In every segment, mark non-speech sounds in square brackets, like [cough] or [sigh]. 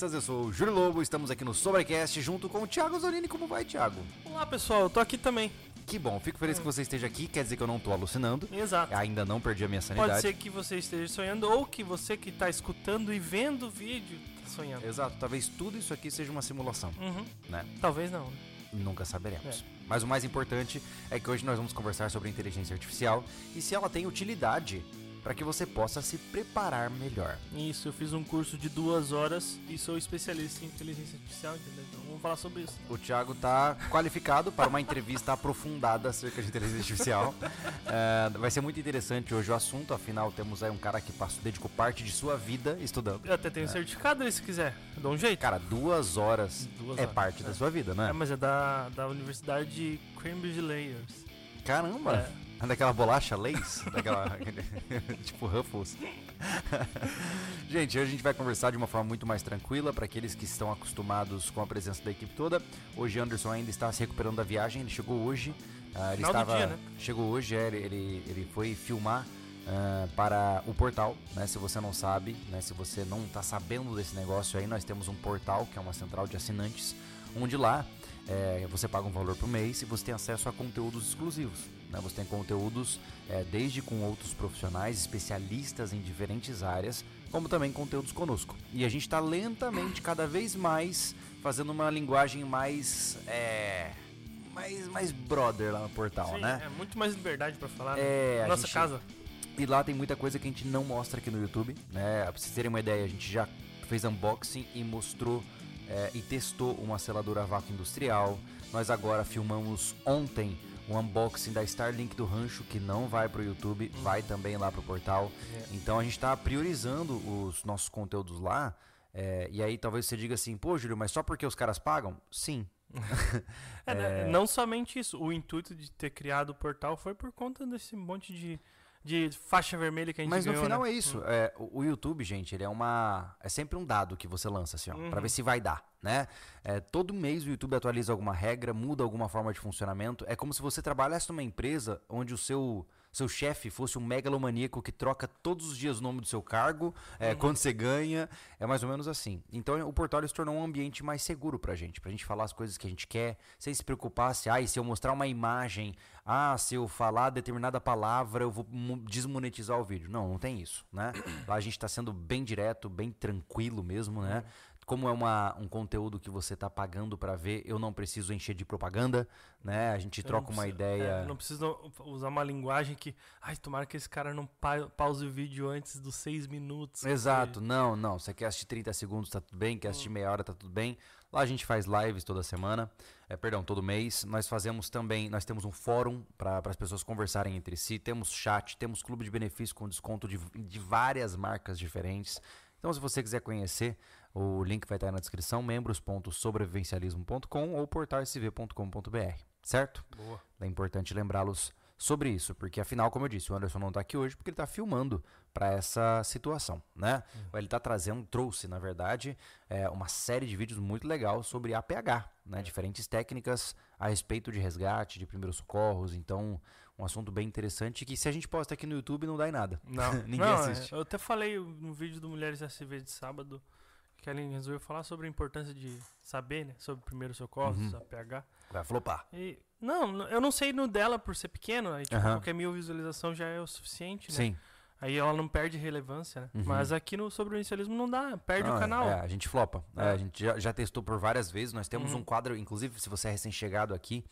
eu sou o Júlio Lobo, estamos aqui no Sobrecast junto com o Thiago Zonini. Como vai, Thiago? Olá pessoal, eu tô aqui também. Que bom, fico feliz que você esteja aqui, quer dizer que eu não tô alucinando. Exato. Ainda não perdi a minha sanidade. Pode ser que você esteja sonhando ou que você que tá escutando e vendo o vídeo tá sonhando. Exato, talvez tudo isso aqui seja uma simulação, Uhum. né? Talvez não. né? Nunca saberemos. Mas o mais importante é que hoje nós vamos conversar sobre inteligência artificial e se ela tem utilidade para que você possa se preparar melhor. Isso, eu fiz um curso de duas horas e sou especialista em inteligência artificial, entendeu? Então vamos falar sobre isso. O Thiago tá qualificado para uma entrevista aprofundada acerca de inteligência artificial. [laughs] É, vai ser muito interessante hoje o assunto, afinal temos aí um cara que passou, dedicou parte de sua vida estudando. Eu até tenho certificado aí se quiser. Eu dou um jeito. Cara, duas horas Duas é horas, parte da sua vida, né? É, mas é da, da Universidade de Cambridge Layers. Caramba! É. [laughs] Daquela bolacha Lays? Daquela. [laughs] tipo Ruffles. [laughs] gente, hoje a gente vai conversar de uma forma muito mais tranquila para aqueles que estão acostumados com a presença da equipe toda. Hoje Anderson ainda está se recuperando da viagem, ele chegou hoje. ah, ele Final estava. dia, né? Chegou hoje, é, ele, ele, foi filmar. ah, para o portal, né? Se você não sabe, né? Se você não está sabendo desse negócio aí, nós temos um portal que é uma central de assinantes, onde lá é, você paga um valor por mês e você tem acesso a conteúdos exclusivos. Né? Você tem conteúdos é, desde com outros profissionais, especialistas em diferentes áreas, como também conteúdos conosco. E a gente está lentamente, cada vez mais, fazendo uma linguagem mais. É, mais, mais brother lá no portal, Sim, né? é muito mais liberdade pra falar. né? É, a Nossa gente- casa. E lá tem muita coisa que a gente não mostra aqui no YouTube, né? Pra vocês terem uma ideia, a gente já fez unboxing e mostrou é, e testou uma seladora a vácuo industrial. Nós agora filmamos ontem um unboxing da Starlink do Rancho, que não vai pro YouTube, vai também lá pro portal. É. Então a gente tá priorizando os nossos conteúdos lá. é, e aí talvez você diga assim, pô, Júlio, mas só porque os caras pagam? Sim. [laughs] É, né? Não somente isso, o intuito de ter criado o portal foi por conta desse monte de, de faixa vermelha que a gente Mas no ganhou, final né? é isso. É, o, o YouTube, gente, ele é uma. É sempre um dado que você lança, assim, ó, Uhum. pra ver se vai dar, né? É, todo mês o YouTube atualiza alguma regra, muda alguma forma de funcionamento. É como se você trabalhasse numa empresa onde o seu. Seu chefe fosse um megalomaníaco que troca todos os dias o nome do seu cargo, é, Uhum. quando você ganha, é mais ou menos assim. Então o portal se tornou um ambiente mais seguro pra gente, pra gente falar as coisas que a gente quer, sem se preocupar se, ah, se eu mostrar uma imagem, ah, se eu falar determinada palavra, eu vou mo- desmonetizar o vídeo. Não, não tem isso, né? Lá a gente tá sendo bem direto, bem tranquilo mesmo, né? Como é uma, um conteúdo que você tá pagando pra ver, eu não preciso encher de propaganda, né? A gente troca não uma preciso- ideia. é, não precisa usar uma linguagem que. Ai, tomara que esse cara não pa- pause o vídeo antes dos seis minutos. Exato, não, não. Você quer assistir 30 segundos, tá tudo bem. Quer assistir meia hora, tá tudo bem. Lá a gente faz lives toda semana, é, perdão, todo mês. Nós fazemos também, nós temos um fórum para as pessoas conversarem entre si. Temos chat, temos clube de benefício com desconto de, de várias marcas diferentes. Então, se você quiser conhecer, o link vai estar na descrição: membros.sobrevivencialismo.com ou portalsv.com.br, certo? Boa. É importante lembrá-los sobre isso, porque afinal, como eu disse, o Anderson não está aqui hoje porque ele está filmando para essa situação, né? Ele está trazendo, trouxe, na verdade, é, uma série de vídeos muito legal sobre APH, né? Diferentes técnicas a respeito de resgate, de primeiros socorros, então um assunto bem interessante que se a gente posta aqui no YouTube não dá em nada. Não, [laughs] Ninguém não, assiste. é, eu até falei no vídeo do Mulheres SV de sábado que ela resolveu falar sobre a importância de saber, né? Sobre primeiros socorros, Uhum. APH. Vai flopar. E, não, eu não sei no dela por ser pequeno, aí tipo, Aham. qualquer mil visualização já é o suficiente, né? Sim. Aí ela não perde relevância, né? Uhum. Mas aqui no sobrevivencialismo não dá, perde Não, o canal. É, a gente flopa. É, É. a gente já, já testou por várias vezes. Nós temos Uhum. um quadro, inclusive, se você é recém-chegado aqui,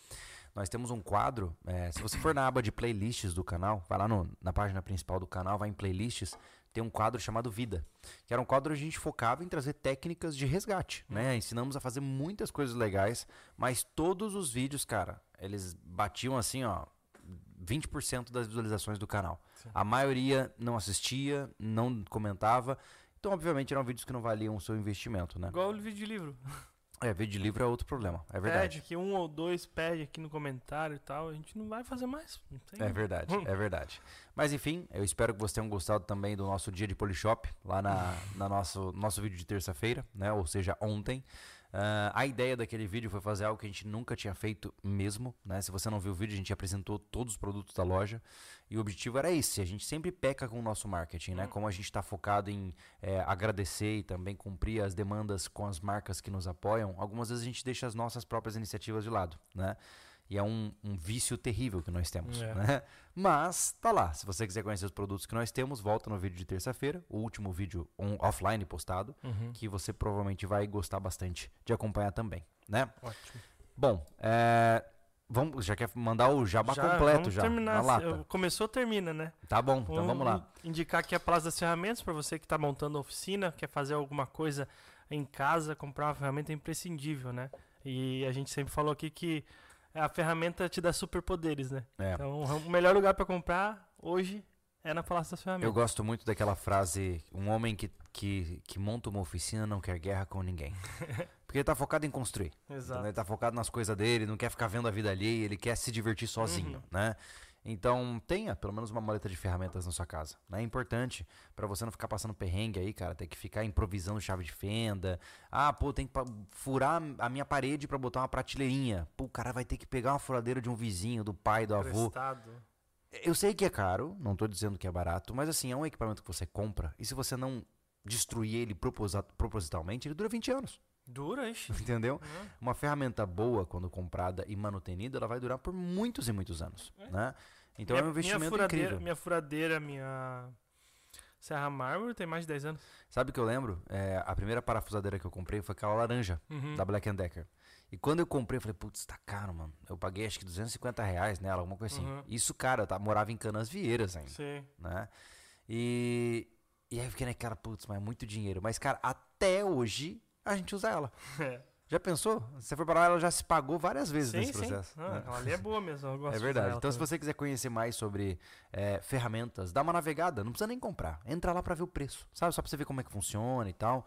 nós temos um quadro. é, se você for na aba de playlists do canal, vai lá no- na página principal do canal, vai em playlists, tem um quadro chamado Vida. Que era um quadro onde a gente focava em trazer técnicas de resgate. Né? Ensinamos a fazer muitas coisas legais, mas todos os vídeos, cara, eles batiam assim, ó. 20% das visualizações do canal. A maioria não assistia, não comentava. Então, obviamente, eram vídeos que não valiam o seu investimento, né? Igual o vídeo de livro. [laughs] É, vídeo de livro é outro problema. É verdade. Pede que um ou dois pede aqui no comentário e tal. A gente não vai fazer mais. É verdade, [laughs] é verdade. Mas enfim, eu espero que vocês tenham gostado também do nosso dia de Polishop, lá na, na nosso, nosso vídeo de terça-feira, né? Ou seja, ontem. Uh, a ideia daquele vídeo foi fazer algo que a gente nunca tinha feito mesmo, né? Se você não viu o vídeo, a gente apresentou todos os produtos da loja e o objetivo era esse. A gente sempre peca com o nosso marketing, né? Uhum. Como a gente está focado em é, agradecer e também cumprir as demandas com as marcas que nos apoiam, algumas vezes a gente deixa as nossas próprias iniciativas de lado, né? E é um, um vício terrível que nós temos. É. Né? Mas tá lá. Se você quiser conhecer os produtos que nós temos, volta no vídeo de terça-feira, o último vídeo on, offline postado, uhum. que você provavelmente vai gostar bastante de acompanhar também. Né? Ótimo. Bom, é, Vamos, já quer mandar o jabá já, completo já. Terminar, na lata. Começou, termina, né? Tá bom, então vamos lá. Indicar aqui a Plaza das Ferramentas para você que está montando oficina, quer fazer alguma coisa em casa, comprar uma ferramenta é imprescindível, né? E a gente sempre falou aqui que a ferramenta te dá superpoderes, né? É. Então, o melhor lugar para comprar hoje é na Palácio das Ferramentas. Eu gosto muito daquela frase: um homem que, que, que monta uma oficina não quer guerra com ninguém. [laughs] Porque ele tá focado em construir. Exato. Ele tá focado nas coisas dele, não quer ficar vendo a vida alheia, ele quer se divertir sozinho, uhum. né? Então, tenha pelo menos uma maleta de ferramentas na sua casa. Né? É importante para você não ficar passando perrengue aí, cara. Ter que ficar improvisando chave de fenda. Ah, pô, tem que furar a minha parede para botar uma prateleirinha. Pô, o cara vai ter que pegar uma furadeira de um vizinho, do pai, do avô. Eu sei que é caro, não tô dizendo que é barato, mas assim, é um equipamento que você compra. E se você não destruir ele propositalmente, ele dura 20 anos. Dura, ixi. [laughs] Entendeu? Uhum. Uma ferramenta boa, quando comprada e manutenida, ela vai durar por muitos e muitos anos. É. Né? Então minha, é um investimento minha furadeira, incrível. Minha furadeira, minha Serra Mármore tem mais de 10 anos. Sabe o que eu lembro? É, a primeira parafusadeira que eu comprei foi aquela laranja, uhum. da Black Decker. E quando eu comprei, eu falei, putz, tá caro, mano. Eu paguei acho que 250 reais nela, alguma coisa assim. Uhum. Isso, cara, eu tá, morava em Canas Vieiras ainda. Sim. Né? E, e aí eu fiquei naquela, putz, mas é muito dinheiro. Mas, cara, até hoje a gente usa ela. [laughs] É. Já pensou? Você foi para lá, ela já se pagou várias vezes sim, nesse processo. Sim. Ah, né? Ali é boa mesmo. Eu [laughs] gosto é verdade. Então, também. se você quiser conhecer mais sobre é, ferramentas, dá uma navegada. Não precisa nem comprar. Entra lá para ver o preço. Sabe? Só para você ver como é que funciona e tal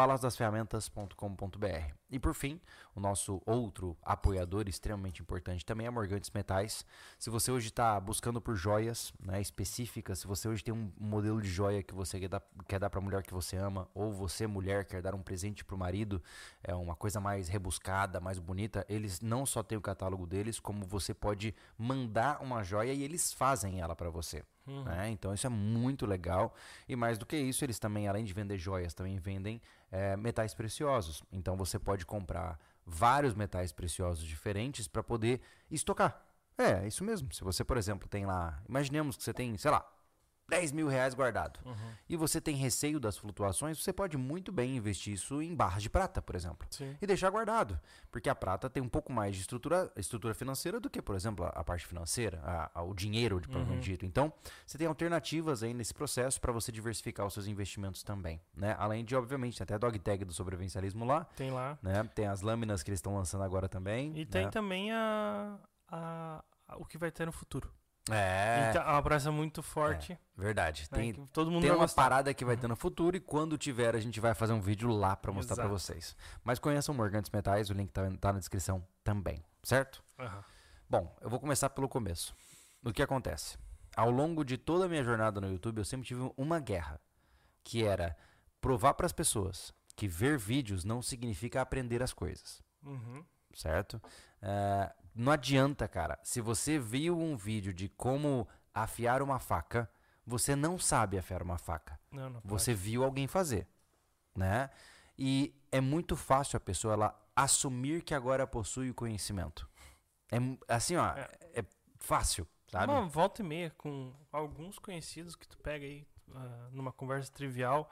palasdasferramentas.com.br. E por fim, o nosso outro apoiador extremamente importante também é Morgantes Metais. Se você hoje está buscando por joias né, específicas, se você hoje tem um modelo de joia que você quer dar, quer dar para a mulher que você ama, ou você, mulher, quer dar um presente para o marido, é uma coisa mais rebuscada, mais bonita, eles não só têm o catálogo deles, como você pode mandar uma joia e eles fazem ela para você. Uhum. Né? Então isso é muito legal. E mais do que isso, eles também, além de vender joias, também vendem é, metais preciosos. Então você pode comprar vários metais preciosos diferentes para poder estocar. É, isso mesmo. Se você, por exemplo, tem lá. Imaginemos que você tem, sei lá, 10 mil reais guardado uhum. e você tem receio das flutuações, você pode muito bem investir isso em barras de prata, por exemplo, Sim. e deixar guardado, porque a prata tem um pouco mais de estrutura, estrutura financeira do que, por exemplo, a, a parte financeira, a, a, o dinheiro, de provavelmente uhum. dito. Então, você tem alternativas aí nesse processo para você diversificar os seus investimentos também, né? Além de, obviamente, até a dog tag do sobrevivencialismo lá. Tem lá. Né? Tem as lâminas que eles estão lançando agora também. E né? tem também a, a, o que vai ter no futuro. É. Então, é uma promessa muito forte. É, verdade. Né, tem, todo mundo tem uma gostar. parada que vai ter no futuro e quando tiver a gente vai fazer um vídeo lá para mostrar para vocês. Mas conheçam Morgantes Metais, o link tá, tá na descrição também, certo? Uhum. Bom, eu vou começar pelo começo. O que acontece? Ao longo de toda a minha jornada no YouTube, eu sempre tive uma guerra, que era provar para as pessoas que ver vídeos não significa aprender as coisas. Uhum. Certo? Uh, não adianta, cara. Se você viu um vídeo de como afiar uma faca, você não sabe afiar uma faca. Não, não você viu alguém fazer, né? E é muito fácil a pessoa ela assumir que agora possui o conhecimento. É assim, ó, é, é fácil, sabe? Uma volta e meia com alguns conhecidos que tu pega aí uh, numa conversa trivial,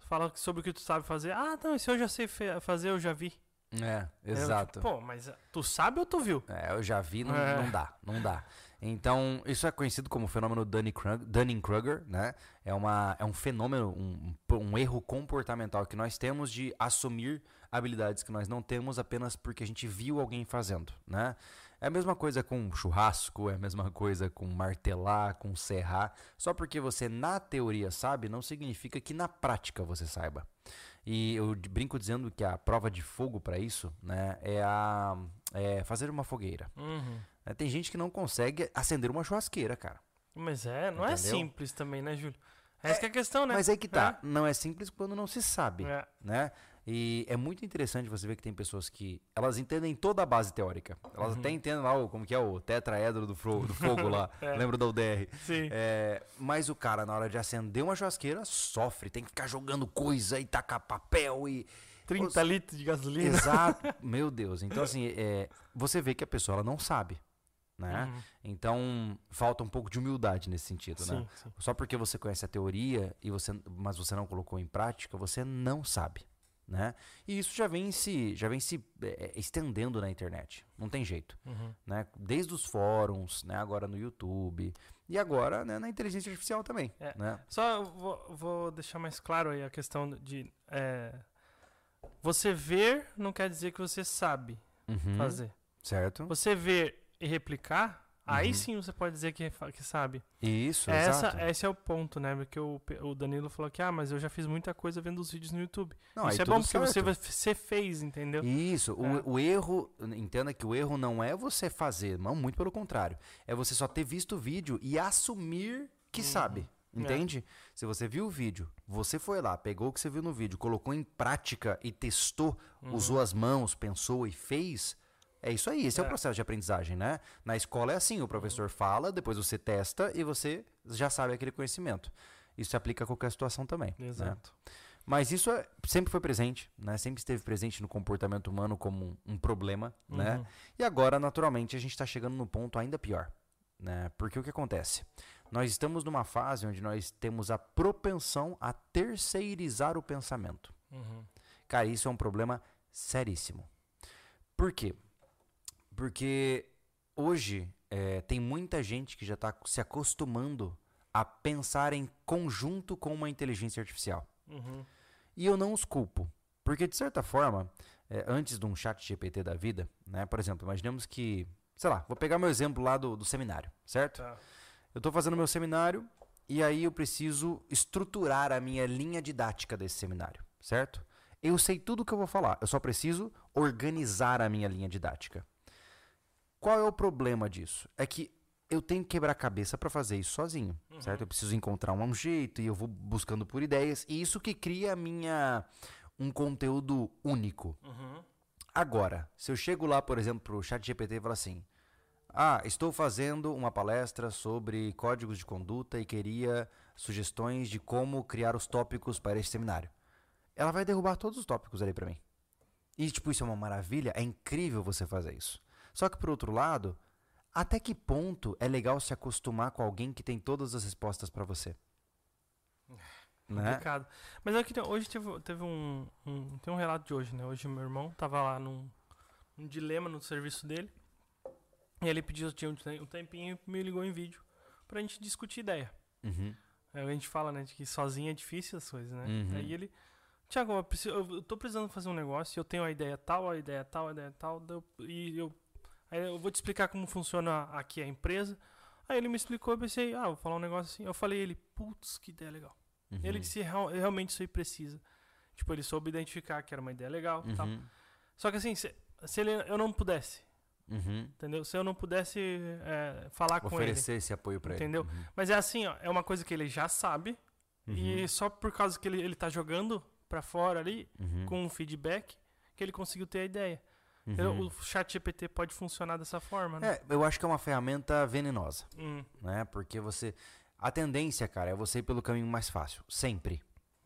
fala sobre o que tu sabe fazer. Ah, não, isso eu já sei fazer, eu já vi. É, exato. Eu, pô, mas tu sabe ou tu viu? É, eu já vi, não, é. não dá, não dá. Então, isso é conhecido como fenômeno Dunning-Kruger, né? É, uma, é um fenômeno, um, um erro comportamental que nós temos de assumir habilidades que nós não temos apenas porque a gente viu alguém fazendo, né? É a mesma coisa com churrasco, é a mesma coisa com martelar, com serrar. Só porque você na teoria sabe, não significa que na prática você saiba. E eu brinco dizendo que a prova de fogo para isso né, é, a, é fazer uma fogueira. Uhum. É, tem gente que não consegue acender uma churrasqueira, cara. Mas é, não é Entendeu? é simples também, né, Júlio? Essa é, é a questão, né? Mas aí que tá. É. Não é simples quando não se sabe. É. Né? E é muito interessante você ver que tem pessoas que elas entendem toda a base teórica. Elas Uhum. até entendem lá o, como que é o tetraedro do, fro- do fogo lá. [laughs] É. Lembra da UDR? Sim. É, mas o cara, na hora de acender uma churrasqueira, sofre. Tem que ficar jogando coisa e tacar papel e... 30 litros de gasolina. Exato. [laughs] Meu Deus. Então, assim, é, você vê que a pessoa ela não sabe. Né? Uhum. Então, falta um pouco de humildade nesse sentido, né? Sim, sim. Só porque você conhece a teoria e você, mas você não colocou em prática, você não sabe, né? E isso já vem se, já vem se eh, estendendo na internet. Não tem jeito, Uhum. né? Desde os fóruns, né? Agora no YouTube e agora né, na inteligência artificial também, É. né? Só vou, vou deixar mais claro aí a questão de. é, você ver não quer dizer que você sabe Uhum, fazer. Certo? Você ver e replicar, aí Uhum. sim você pode dizer que, que sabe. Isso, É exato. essa, esse é o ponto, né? Porque o, o Danilo falou que, ah, mas eu já fiz muita coisa vendo os vídeos no YouTube. Não, Isso é bom porque você, certo. você fez, entendeu? Isso, o- É. o, erro, entenda que o erro não é você fazer, não, muito pelo contrário. É você só ter visto o vídeo e assumir que Uhum. sabe. É. Entende? Se você viu o vídeo, você foi lá, pegou o que você viu no vídeo, colocou em prática e testou, Uhum. usou as mãos, pensou e fez. É isso aí, esse é, o É. processo de aprendizagem, né? Na escola é assim, o professor fala, depois você testa e você já sabe aquele conhecimento. Isso se aplica a qualquer situação também. né? Exato. Mas isso é- sempre foi presente, né? Sempre esteve presente no comportamento humano como um, um problema, né? Uhum. E agora, naturalmente, a gente está chegando no ponto ainda pior, né? Porque o que acontece? Nós estamos numa fase onde nós temos a propensão a terceirizar o pensamento. Uhum. Cara, isso é um problema seríssimo. Por quê? Porque hoje eh, tem muita gente que já está se acostumando a pensar em conjunto com uma inteligência artificial. Uhum. E eu não os culpo. Porque, de certa forma, é, antes de um chat GPT da vida, né? Por exemplo, imaginemos que, sei lá, vou pegar meu exemplo lá do, do seminário, certo? Tá. Eu estou fazendo meu seminário e aí eu preciso estruturar a minha linha didática desse seminário, certo? Eu sei tudo o que eu vou falar, eu só preciso organizar a minha linha didática. Qual é o problema disso? É que eu tenho que quebrar a cabeça para fazer isso sozinho, certo? Eu preciso encontrar um jeito e eu vou buscando por ideias e isso que cria a minha um conteúdo único. Uhum. Agora, se eu chego lá, por exemplo, pro chat GPT e falo assim: Ah, estou fazendo uma palestra sobre códigos de conduta e queria sugestões de como criar os tópicos para este seminário. Ela vai derrubar todos os tópicos ali para mim. E, tipo, isso é uma maravilha, é incrível você fazer isso. Só que, por outro lado, até que ponto é legal se acostumar com alguém que tem todas as respostas para você? Né? Complicado. Mas eu queria, hoje teve, teve um, um. Tem um relato de hoje, né? Hoje meu irmão tava lá num, num dilema no serviço dele. E ele pediu tinha um tem- tempinho e me ligou em vídeo pra gente discutir ideia. Uhum. Aí a gente fala, né, de que sozinho é difícil as coisas, né? Uhum. Aí ele. Tiago, eu, preciso- eu- tô precisando fazer um negócio, eu tenho a ideia tal, a ideia tal, a ideia tal, e eu. Aí eu vou te explicar como funciona aqui a empresa. Aí ele me explicou, eu pensei, ah, vou falar um negócio assim. Eu falei ele, putz, que ideia legal. Uhum. Ele disse real- realmente isso aí precisa. Tipo, ele soube identificar que era uma ideia legal e tal. Uhum. Só que assim, se, se ele, eu não pudesse, Uhum. entendeu? Se eu não pudesse é, falar com ele. Oferecer esse apoio para ele. Entendeu? Uhum. Mas é assim, ó, é uma coisa que ele já sabe. E só por causa que ele, ele tá jogando pra fora ali, Uhum. com um feedback, que ele conseguiu ter a ideia. Uhum. O chat GPT pode funcionar dessa forma, né? É, eu acho que é uma ferramenta venenosa, Hum, né? Porque você. A tendência, cara, é você ir pelo caminho mais fácil. Sempre.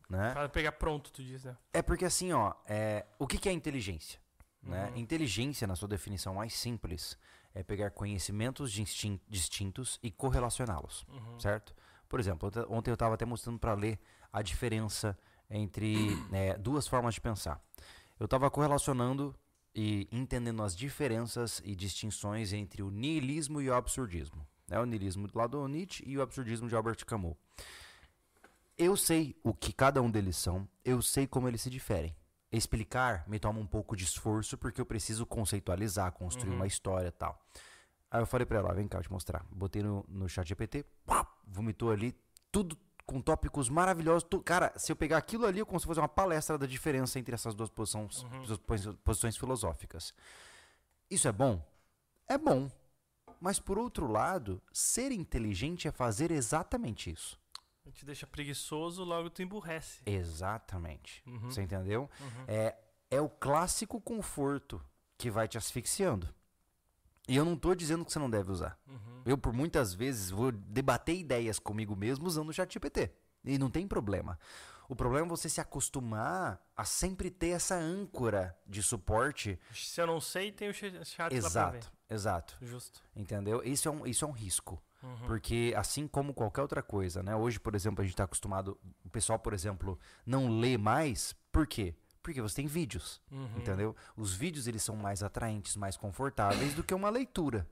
Né? pra pegar pronto, tu diz, né? É porque assim, ó, é... o que, que é inteligência? Né? Uhum. Inteligência, na sua definição mais simples, é pegar conhecimentos distin- distintos e correlacioná-los, Uhum. certo? Por exemplo, ontem- ontem eu estava até mostrando para ler a diferença entre [coughs] é, duas formas de pensar. Eu estava correlacionando e entendendo as diferenças e distinções entre o niilismo e o absurdismo. Né? O niilismo do lado do Nietzsche e o absurdismo de Albert Camus. Eu sei o que cada um deles são, eu sei como eles se diferem. Explicar me toma um pouco de esforço porque eu preciso conceitualizar, construir uma história e tal. Aí eu falei pra ela, vem cá, eu te mostrar. Botei no, no chat GPT, pá, vomitou ali, tudo com tópicos maravilhosos. cara, se eu pegar aquilo ali, eu consigo fazer uma palestra da diferença entre essas duas posições, posi- posições filosóficas. Isso é bom? É bom. Mas por outro lado, ser inteligente é fazer exatamente isso. Te deixa preguiçoso, logo tu emburrece. Exatamente. Uhum. Você entendeu? Uhum. É, é o clássico conforto que vai te asfixiando. E eu não tô dizendo que você não deve usar. Uhum. Eu, por muitas vezes, vou debater ideias comigo mesmo usando o ChatGPT. E não tem problema. O problema é você se acostumar a sempre ter essa âncora de suporte. Se eu não sei, tem o ch- chat. Exato, exato. Justo. Entendeu? Isso é um, isso é um risco. Uhum. Porque assim como qualquer outra coisa, né? Hoje, por exemplo, a gente está acostumado. O pessoal, por exemplo, não lê mais. Por quê? Porque você tem vídeos. Uhum. Entendeu? Os vídeos eles são mais atraentes, mais confortáveis do que uma leitura.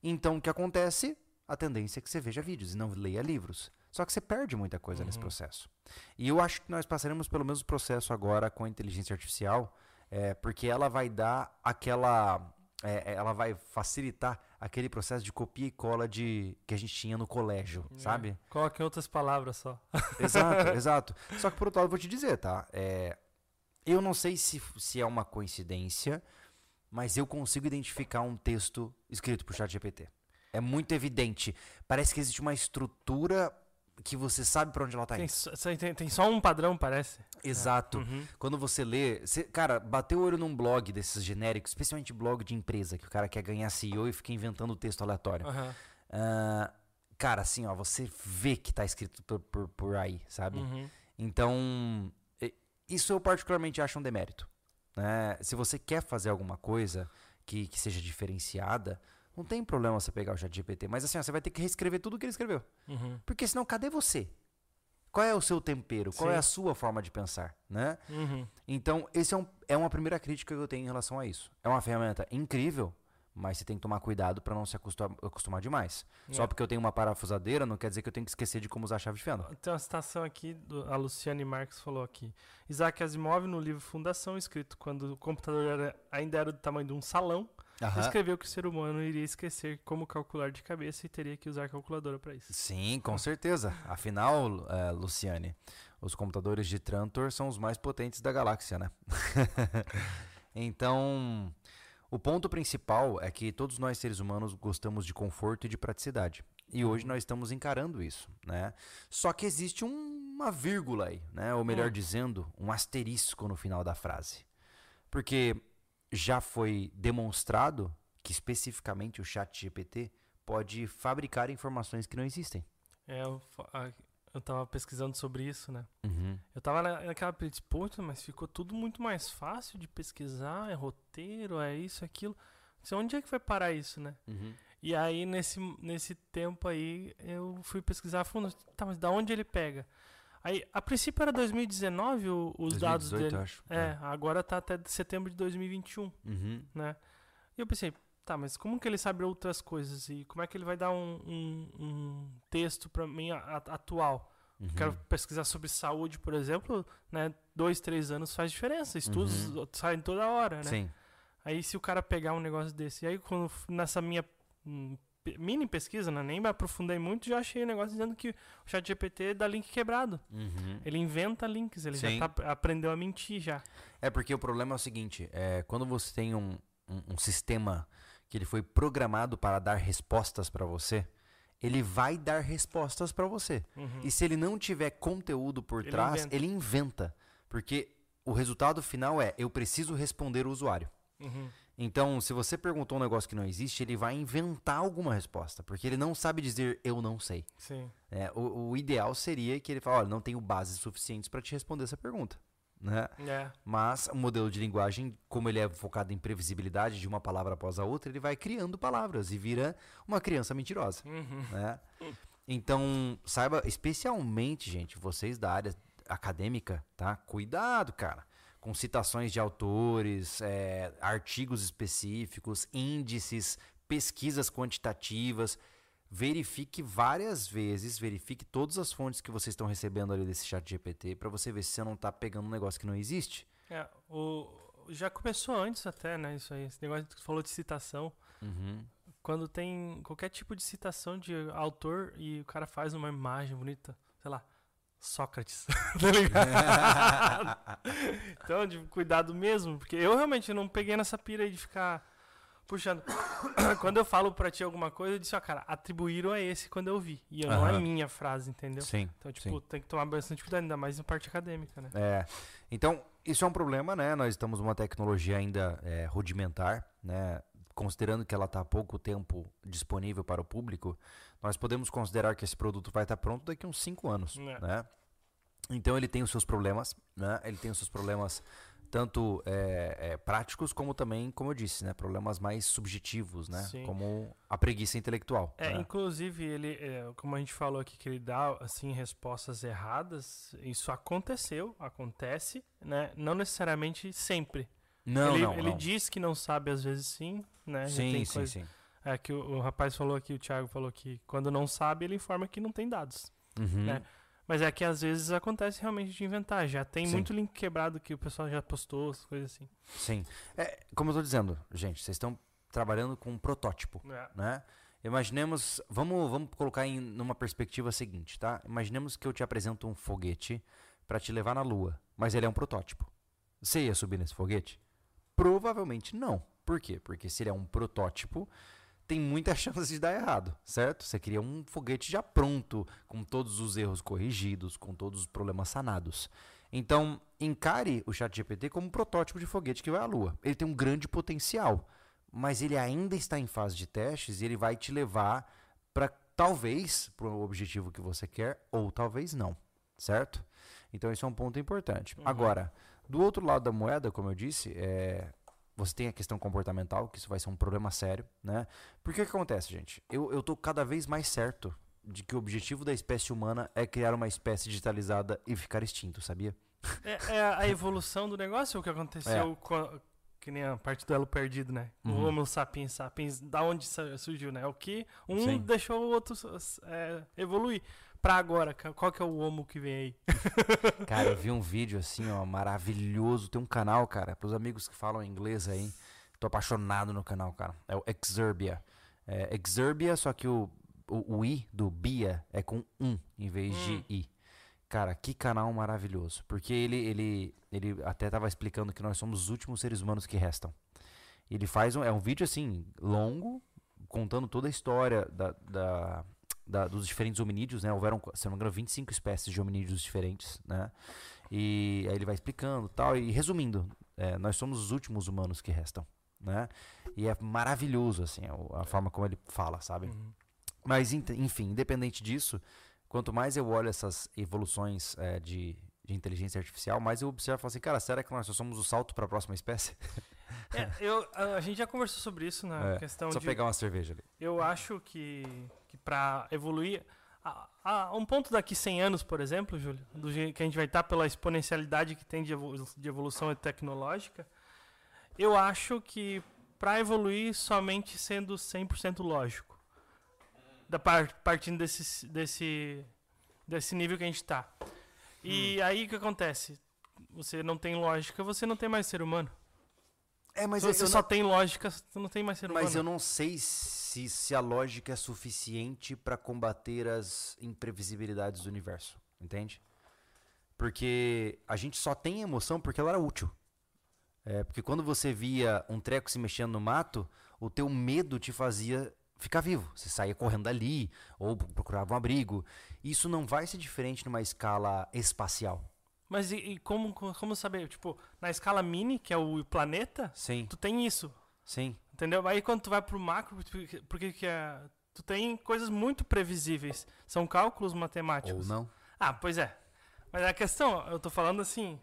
Então o que acontece? A tendência é que você veja vídeos e não leia livros. Só que você perde muita coisa nesse Uhum. processo. E eu acho que nós passaremos pelo mesmo processo agora com a inteligência artificial, é, porque ela vai dar aquela. é, ela vai facilitar aquele processo de copia e cola de que a gente tinha no colégio, sabe? É. Coloca em outras palavras só. Exato, [laughs] exato. Só que por outro lado, eu vou te dizer, tá? É, eu não sei se, se é uma coincidência, mas eu consigo identificar um texto escrito por ChatGPT. É muito evidente. Parece que existe uma estrutura que você sabe pra onde ela tá Tem, indo. só- só- tem- tem só um padrão, parece. Exato. Uhum. Quando você lê, você- cara, bateu o olho num blog desses genéricos, especialmente blog de empresa, que o cara quer ganhar CEO e fica inventando texto aleatório. Aham. Ah, cara, assim, ó, você vê que tá escrito por, por, por aí, sabe? Uhum. Então, isso eu particularmente acho um demérito. né? Se você quer fazer alguma coisa que, que seja diferenciada, não tem problema você pegar o chat GPT. Mas assim, ó, você vai ter que reescrever tudo que ele escreveu. Uhum. Porque senão, cadê você? Qual é o seu tempero? Qual é Sim. a sua forma de pensar? Né? Uhum. Então, esse é, um, é uma primeira crítica que eu tenho em relação a isso. É uma ferramenta incrível, mas você tem que tomar cuidado para não se acostumar, acostumar demais. Só É. porque eu tenho uma parafusadeira, não quer dizer que eu tenho que esquecer de como usar a chave de fenda. Tem uma citação aqui, do, a Luciane Marques falou aqui. Isaac Asimov, no livro Fundação, escrito quando o computador era- ainda era do tamanho de um salão, escreveu que o ser humano iria esquecer como calcular de cabeça e teria que usar calculadora para isso. Sim, com certeza. Afinal, eh, Luciane, os computadores de Trantor são os mais potentes da galáxia, né? [laughs] então, o ponto principal é que todos nós seres humanos gostamos de conforto e de praticidade. E hoje nós estamos encarando isso, né? Só que existe um- uma vírgula aí, né? Ou melhor Hum. dizendo, um asterisco no final da frase. Porque já foi demonstrado que especificamente o chat GPT pode fabricar informações que não existem. É, eu, tava pesquisando sobre isso, né? Uhum. Eu tava na- naquela puta, mas ficou tudo muito mais fácil de pesquisar, é roteiro, é isso, aquilo. Disse, Onde é que vai parar isso, né? Uhum. E aí, nesse, nesse tempo aí, eu fui pesquisar a fundo. Tá, mas da onde ele pega? Aí, a princípio era 2019 o- os dados 2018, dele. eu acho. É, agora tá até setembro de 2021, Uhum. né? E eu pensei, tá, mas como que ele sabe outras coisas? E como é que ele vai dar um, um, um texto pra mim atual? Uhum. Quero pesquisar sobre saúde, por exemplo, né? Dois, três anos faz diferença. Estudos saem toda hora, né? Sim. Aí se o cara pegar um negócio desse, e aí quando nessa minha hum, mini pesquisa, né, nem me aprofundei muito, já achei um negócio dizendo que o chat GPT dá link quebrado. Uhum. Ele inventa links, ele Sim. já tá, aprendeu a mentir já. É porque o problema é o seguinte: é, quando você tem um, um, um sistema que ele foi programado para dar respostas para você, ele vai dar respostas para você. Uhum. E se ele não tiver conteúdo por Ele trás, inventa. ele inventa. Porque o resultado final é: eu preciso responder o usuário. Uhum. Então, se você perguntou um negócio que não existe, ele vai inventar alguma resposta, porque ele não sabe dizer eu não sei. É, o, o ideal seria que ele fale, olha, não tenho bases suficientes para te responder essa pergunta. Né? É. Mas o modelo de linguagem, como ele é focado em previsibilidade de uma palavra após a outra, ele vai criando palavras e vira uma criança mentirosa. Uhum. Né? Então, saiba, especialmente, gente, vocês da área acadêmica, tá? Cuidado, cara. Com citações de autores, é, artigos específicos, índices, pesquisas quantitativas. Verifique várias vezes, verifique todas as fontes que vocês estão recebendo ali desse chat GPT para você ver se você não está pegando um negócio que não existe. É, o, já começou antes até, né, isso aí. Esse negócio que tu falou de citação. Uhum. Quando tem qualquer tipo de citação de autor e o cara faz uma imagem bonita, sei lá, Sócrates, [laughs] tá ligado? [laughs] então, de cuidado mesmo, porque eu realmente não peguei nessa pira aí de ficar puxando. [coughs] quando eu falo pra ti alguma coisa, eu disse, ó, cara, atribuíram a esse quando eu vi. E eu, não é Aham. minha frase, entendeu? Sim. Então, tipo, tem que tomar bastante cuidado, ainda mais na parte acadêmica, né? É. Então, isso é um problema, né? Nós estamos numa tecnologia ainda é, rudimentar, né? Considerando que ela está há pouco tempo disponível para o público, nós podemos considerar que esse produto vai estar pronto daqui a uns 5 anos, É. né? Então ele tem os seus problemas, né? Ele tem os seus problemas tanto é, é, práticos como também, como eu disse, né? Problemas mais subjetivos, né? Sim. Como a preguiça intelectual. É, né? inclusive, ele, é, como a gente falou aqui, que ele dá, assim, respostas erradas, isso aconteceu, acontece, né? Não necessariamente sempre. Não, ele não, ele não. diz que não sabe, às vezes sim, né? Sim, sim, coisa- sim. É que o, o rapaz falou aqui, o Thiago falou que quando não sabe, ele informa que não tem dados. Uhum. né? Mas é que às vezes acontece realmente de inventar. Já tem Sim. muito link quebrado que o pessoal já postou, coisas assim. Sim. É, como eu tô dizendo, gente, vocês estão trabalhando com um protótipo, É. né? Imaginemos, vamos, vamos colocar em numa perspectiva seguinte, tá? Imaginemos que eu te apresento um foguete para te levar na Lua, mas ele é um protótipo. Você ia subir nesse foguete? Provavelmente não. Por quê? Porque se ele é um protótipo, tem muita [laughs] chance de dar errado, certo? Você queria um foguete já pronto, com todos os erros corrigidos, com todos os problemas sanados. Então, encare o ChatGPT como um protótipo de foguete que vai à Lua. Ele tem um grande potencial, mas ele ainda está em fase de testes e ele vai te levar para talvez para o objetivo que você quer ou talvez não, certo? Então, isso é um ponto importante. Uhum. Agora, do outro lado da moeda, como eu disse, é, você tem a questão comportamental, que isso vai ser um problema sério, né? Porque o que acontece, gente? Eu, eu tô cada vez mais certo de que o objetivo da espécie humana é criar uma espécie digitalizada e ficar extinto, sabia? É, é a evolução do negócio, o que aconteceu com. Que nem a parte do elo perdido, né? O Uhum. Homo sapiens sapiens, da onde surgiu, né? O que um Sim. deixou o outro é, evoluir. Pra agora, qual que é o Homo que vem aí? [laughs] Cara, eu vi um vídeo assim, ó, maravilhoso. Tem um canal, cara, pros amigos que falam inglês aí. Tô apaixonado no canal, cara. É o Exerbia. É Exerbia, só que o, o, o I do Bia é com um em vez Hum. de I. Cara, que canal maravilhoso. Porque ele, ele, ele até tava explicando que nós somos os últimos seres humanos que restam. Ele faz um. É um vídeo assim, longo, contando toda a história da, da- da- dos diferentes hominídeos, né? Houveram, se não me engano, 25 espécies de hominídeos diferentes, né? E aí ele vai explicando tal. E resumindo, é, nós somos os últimos humanos que restam, né? E é maravilhoso, assim, a, a forma como ele fala, sabe? Uhum. Mas, enfim, independente disso, quanto mais eu olho essas evoluções é, de, de inteligência artificial, mais eu observo e falo assim, cara, será que nós só somos o salto para a próxima espécie? [laughs] É, eu, a, gente já conversou sobre isso na É, questão Só de. pegar uma cerveja ali. Eu acho que, que para evoluir. A, a um ponto daqui 100 anos, por exemplo, Júlio, do que a gente vai estar pela exponencialidade que tem de, evolu- de evolução tecnológica, eu acho que para evoluir somente sendo 100% lógico. Da par, partindo desse, desse, desse nível que a gente está. E aí o que acontece? Você não tem lógica, você não tem mais ser humano. É, mas Se você só tem lógica, você não tem mais ser humano. Mas eu não sei se, se a lógica é suficiente para combater as imprevisibilidades do universo, entende? Porque a gente só tem emoção porque ela era útil. É, porque quando você via um treco se mexendo no mato, o teu medo te fazia ficar vivo. Você saía correndo dali ou procurava um abrigo. Isso não vai ser diferente numa escala espacial. Mas e, e como, como saber? Tipo, na escala mini, que é o planeta, Sim, tu tem isso, sim. entendeu? Aí quando tu vai pro macro, porque, que é, tu tem coisas muito previsíveis. São cálculos matemáticos. Ou não. Ah, pois é. Mas a questão, eu tô falando assim,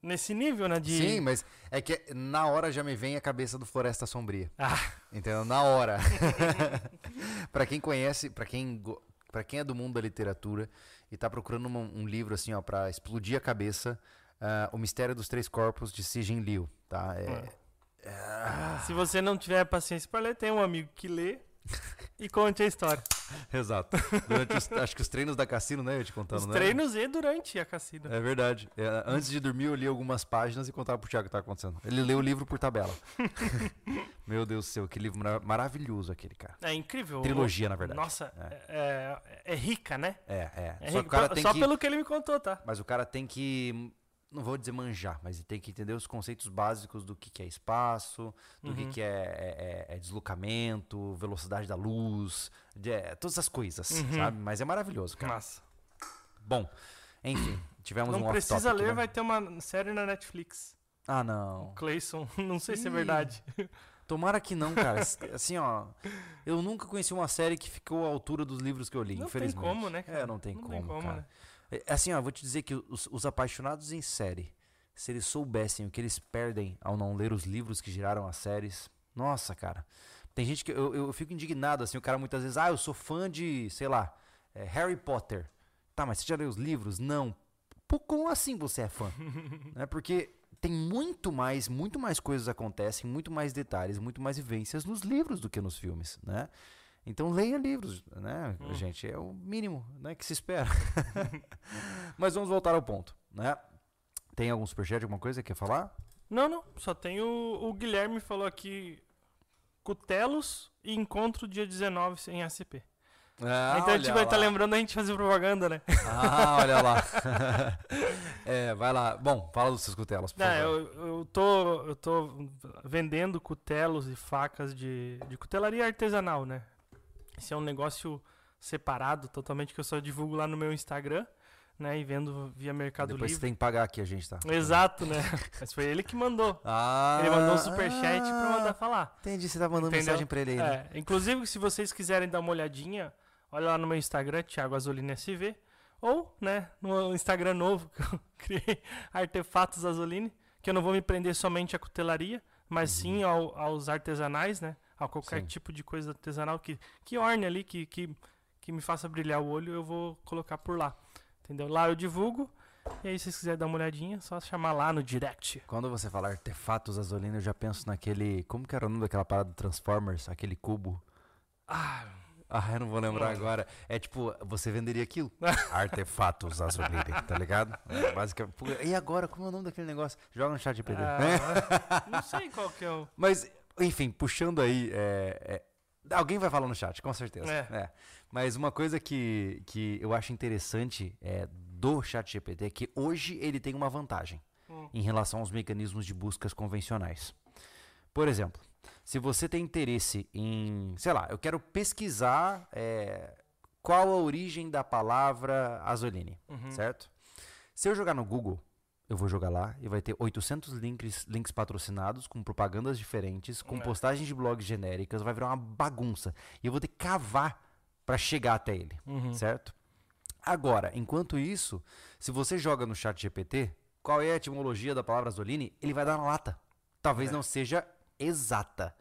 nesse nível, né, de... Sim, mas é que na hora já me vem a cabeça do Floresta Sombria. Ah, Entendeu? Na hora. [laughs] Pra quem conhece, pra quem, pra quem é do mundo da literatura e tá procurando uma- um livro assim, ó, para explodir a cabeça, ah, O Mistério dos Três Corpos de Sijin Liu, tá? É, se você não tiver paciência pra ler, tem um amigo que lê e conte a história. [laughs] Exato. Durante os- acho que os treinos da Cassino, né? Eu te contando, Os né? treinos e durante a cassina. É verdade. É, antes de dormir, eu li algumas páginas e contava pro Thiago o que tá acontecendo. Ele leu o livro por tabela. [laughs] [laughs] Meu Deus do céu, que livro mara- maravilhoso aquele, cara. É incrível. Trilogia, na verdade. Nossa, é, é- é rica, né? É, é. É Só rica. Só que... pelo que ele me contou, tá? Mas o cara tem que não vou dizer manjar, mas tem que entender os conceitos básicos do que, que é espaço, do Uhum. que, que é, é- é- é deslocamento, velocidade da luz, de- é, todas essas coisas, Uhum. sabe? Mas é maravilhoso, cara. Massa. Bom, enfim, tivemos Não um precisa off-topic, ler, né? vai ter uma série na Netflix. Ah, não. Clayson, [laughs] não sei se é Ih, verdade. Tomara que não, cara. [laughs] Assim, ó, eu nunca conheci uma série que ficou à altura dos livros que eu li, Não tem infelizmente. como, né, cara? É, não tem Não como, tem como, cara. né? É, Assim, ó, eu vou te dizer que os, os apaixonados em série, se eles soubessem o que eles perdem ao não ler os livros que geraram as séries, nossa, cara. Tem gente que eu, eu fico indignado, assim, o cara muitas vezes, ah, eu sou fã de, sei lá, é, Harry Potter. Tá, mas você já leu os livros? Não. Pô, como assim você é fã? [laughs] né? Porque tem muito mais, muito mais coisas acontecem, muito mais detalhes, muito mais vivências nos livros do que nos filmes, né? Então leia livros, né, Hum. gente? É o mínimo, né, que se espera. [laughs] Mas vamos voltar ao ponto, né? Tem algum superchat, alguma coisa que quer falar? Não, não. Só tem o, o Guilherme falou aqui Cutelos e encontro dia 19 em ACP. Ah, então, tipo, ele tá lembrando a gente fazer propaganda, né? Ah, olha lá. [laughs] é, vai lá. Bom, fala dos seus cutelas, por Não, favor. eu, eu, tô, eu tô vendendo cutelos e facas de, de cutelaria artesanal, né? Esse é um negócio separado totalmente que eu só divulgo lá no meu Instagram, né? E vendo via Mercado Depois você Livre. tem que pagar aqui a gente, tá? Exato, né? Mas foi ele que mandou. Ah, Ele mandou um superchat pra mandar ah, falar. Entendi, você tá mandando Entendeu? mensagem pra ele aí, né? É, inclusive, se vocês quiserem dar uma olhadinha, olha lá no meu Instagram, Thiago Azolini SV, ou, né, no Instagram novo que eu [laughs] criei, Artefatos Azolini, que eu não vou me prender somente à cutelaria, mas sim ao- aos artesanais, né, a qualquer Sim. tipo de coisa artesanal que, que orne ali, que, que, que me faça brilhar o olho, eu vou colocar por lá, entendeu? Lá eu divulgo, e aí se vocês quiserem dar uma olhadinha, é só chamar lá no direct. Quando você fala artefatos azulina, eu já penso naquele. Como que era o nome daquela parada do Transformers? Aquele cubo. Ah, Ah, eu não vou lembrar Não. agora. É tipo, você venderia aquilo? [laughs] Artefatos azulina, tá ligado? [laughs] É, basicamente. E agora, como é o nome daquele negócio? Joga no chat de PD. ah, [laughs] não sei qual que é o... Mas, enfim, puxando aí. é, é, alguém vai falar no chat, com certeza. É. É. Mas uma coisa que, que eu acho interessante é, do chat GPT é que hoje ele tem uma vantagem Hum. em relação aos mecanismos de buscas convencionais. Por exemplo, se você tem interesse em, sei lá, eu quero pesquisar é, qual a origem da palavra azoline, Uhum. certo? Se eu jogar no Google, eu vou jogar lá e vai ter 800 links, links patrocinados com propagandas diferentes, com É. postagens de blogs genéricas, vai virar uma bagunça. E eu vou ter que cavar para chegar até ele, Uhum. certo? Agora, enquanto isso, se você joga no chat GPT, qual é a etimologia da palavra azoline, ele vai dar na lata. Talvez É. não seja exata,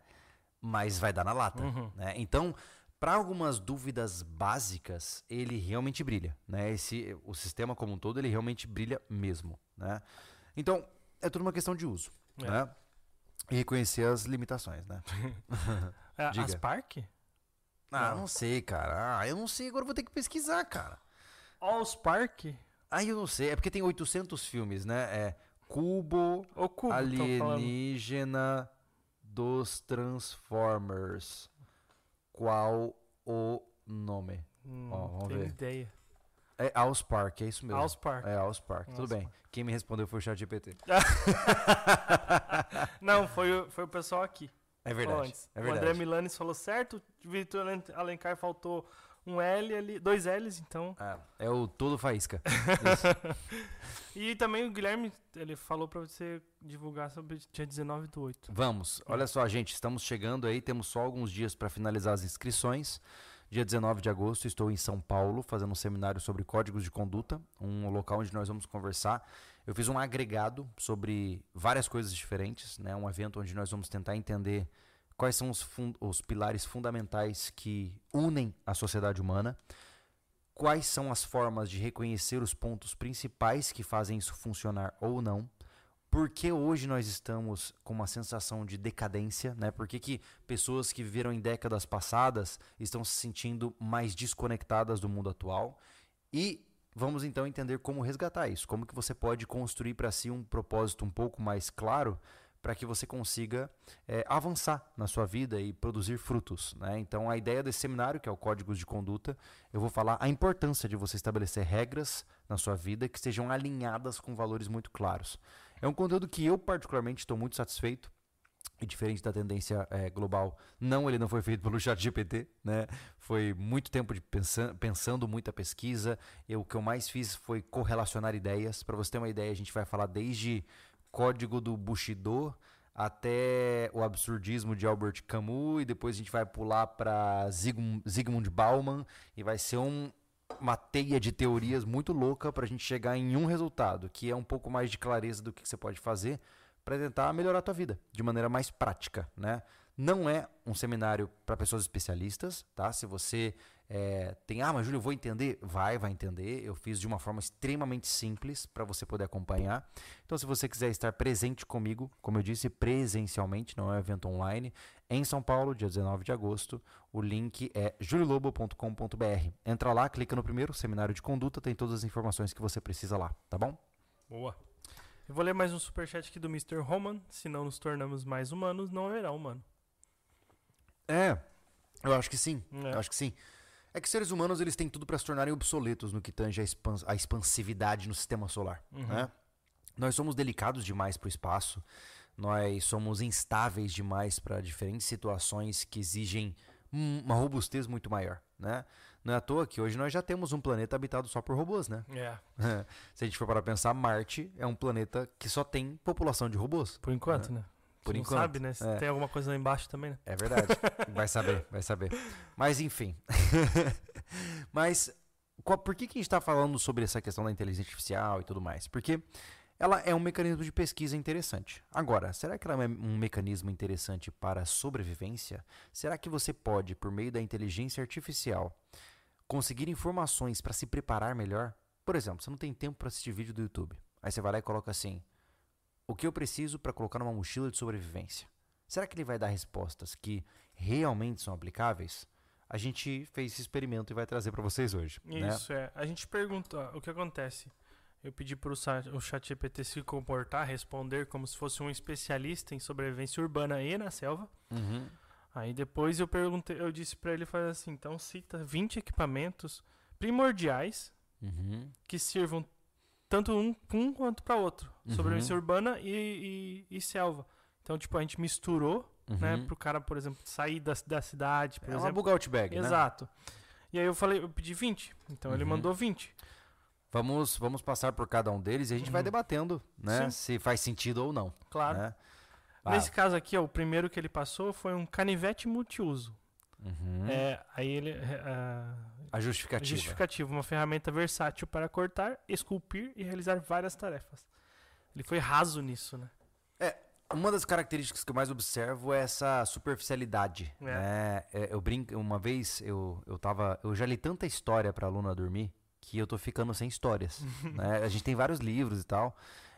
mas vai dar na lata. Uhum. né? Então, para algumas dúvidas básicas, ele realmente brilha. Né? Esse, o sistema como um todo, ele realmente brilha mesmo. Né? Então, é tudo uma questão de uso. É. Né? E reconhecer as limitações. Né? [laughs] É, Diga. Aspark? Ah, Não. não sei, cara. Ah, eu não sei, agora vou ter que pesquisar, cara. Allspark? Aí eu não sei, é porque tem 800 filmes, né? É Cubo Ou Cubo. Alienígena dos Transformers. Qual o nome? Hum, Ó, vamos tenho ver. ideia. É Allspark, é isso mesmo. Allspark. É Allspark, tudo bem. Quem me respondeu foi o chat GPT. [laughs] Não, foi, o- foi o pessoal aqui. É verdade, é O André verdade. Milanes falou certo, o Vitor Alen- Alencar faltou um L ali, dois L's, então. É, é o todo faísca. [laughs] E também o Guilherme, ele falou pra você divulgar sobre dia 19 do 8. Vamos, olha só, gente, estamos chegando aí, temos só alguns dias para finalizar as inscrições. Dia 19 de agosto estou em São Paulo fazendo um seminário sobre códigos de conduta, um local onde nós vamos conversar. Eu fiz um agregado sobre várias coisas diferentes, né? Um evento onde nós vamos tentar entender quais são os, os pilares fundamentais que unem a sociedade humana, quais são as formas de reconhecer os pontos principais que fazem isso funcionar ou não, por que hoje nós estamos com uma sensação de decadência, né? Por que, que pessoas que viveram em décadas passadas estão se sentindo mais desconectadas do mundo atual? E vamos então entender como resgatar isso, como que você pode construir para si um propósito um pouco mais claro para que você consiga é, avançar na sua vida e produzir frutos. Né? Então, a ideia desse seminário, que é o Códigos de Conduta, eu vou falar a importância de você estabelecer regras na sua vida que estejam alinhadas com valores muito claros. É um conteúdo que eu, particularmente, estou muito satisfeito. E diferente da tendência é, global, não, ele não foi feito pelo chat GPT, né? Foi muito tempo de pensa pensando, muita pesquisa. Eu, o que eu mais fiz foi correlacionar ideias. Para você ter uma ideia, a gente vai falar desde código do Bushido até o absurdismo de Albert Camus e depois a gente vai pular para Zygmunt Bauman e vai ser um, uma teia de teorias muito louca para a gente chegar em um resultado, que é um pouco mais de clareza do que você pode fazer para tentar melhorar a tua vida de maneira mais prática, né? Não é um seminário para pessoas especialistas, tá? Se você é, tem, ah, mas Júlio, eu vou entender. Vai, vai entender. Eu fiz de uma forma extremamente simples para você poder acompanhar. Então, se você quiser estar presente comigo, como eu disse, presencialmente, não é um evento online, em São Paulo, dia 19 de agosto, o link é juliolobo.com.br. Entra lá, clica no primeiro, seminário de conduta, tem todas as informações que você precisa lá, tá bom? Boa. Eu vou ler mais um superchat aqui do Mr. Roman. Se não nos tornamos mais humanos, não haverá humano. É, eu acho que sim. É. Eu acho que sim. É que seres humanos eles têm tudo para se tornarem obsoletos no que tange a, expans a expansividade no sistema solar. Uhum. Né? Nós somos delicados demais para o espaço, nós somos instáveis demais para diferentes situações que exigem uma robustez muito maior. Né? Não é à toa que hoje nós já temos um planeta habitado só por robôs, né? É. [laughs] Se a gente for para pensar, Marte é um planeta que só tem população de robôs. Por enquanto, né? né? Por Você enquanto. sabe, né? Se é. tem alguma coisa lá embaixo também, né? É verdade. Vai saber, vai saber. Mas enfim. [laughs] Mas qual, por que, que a gente está falando sobre essa questão da inteligência artificial e tudo mais? Porque ela é um mecanismo de pesquisa interessante. Agora, será que ela é um mecanismo interessante para sobrevivência? Será que você pode, por meio da inteligência artificial, conseguir informações para se preparar melhor? Por exemplo, você não tem tempo para assistir vídeo do YouTube. Aí você vai lá e coloca assim: o que eu preciso para colocar numa mochila de sobrevivência? Será que ele vai dar respostas que realmente são aplicáveis? A gente fez esse experimento e vai trazer para vocês hoje. Né? Isso, né? é. A gente pergunta o que acontece. Eu pedi para o chat GPT se comportar, responder como se fosse um especialista em sobrevivência urbana e na selva. Uhum. Aí depois eu perguntei, eu disse para ele fazer assim, então cita 20 equipamentos primordiais uhum. que sirvam tanto um, um quanto para outro. Uhum. Sobrevivência urbana e, e, e, selva. Então, tipo, a gente misturou, né, uhum. né? Pro cara, por exemplo, sair da, da cidade, por é exemplo. uma bug out bag, né? Exato. E aí eu falei, eu pedi 20. Então ele uhum. mandou 20. Vamos, vamos passar por cada um deles e a gente vai uhum. debatendo, né? Sim. Se faz sentido ou não. Claro. Né? Nesse caso aqui, ó, o primeiro que ele passou foi um canivete multiuso. Uhum. É, aí ele. Uh, a justificativa. Justificativa, uma ferramenta versátil para cortar, esculpir e realizar várias tarefas. Ele foi raso nisso, né? É, uma das características que eu mais observo é essa superficialidade. É. Né? É, eu brinco, uma vez eu, eu tava. Eu já li tanta história para aluna dormir que eu tô ficando sem histórias. [laughs] né? A gente tem vários livros e tal.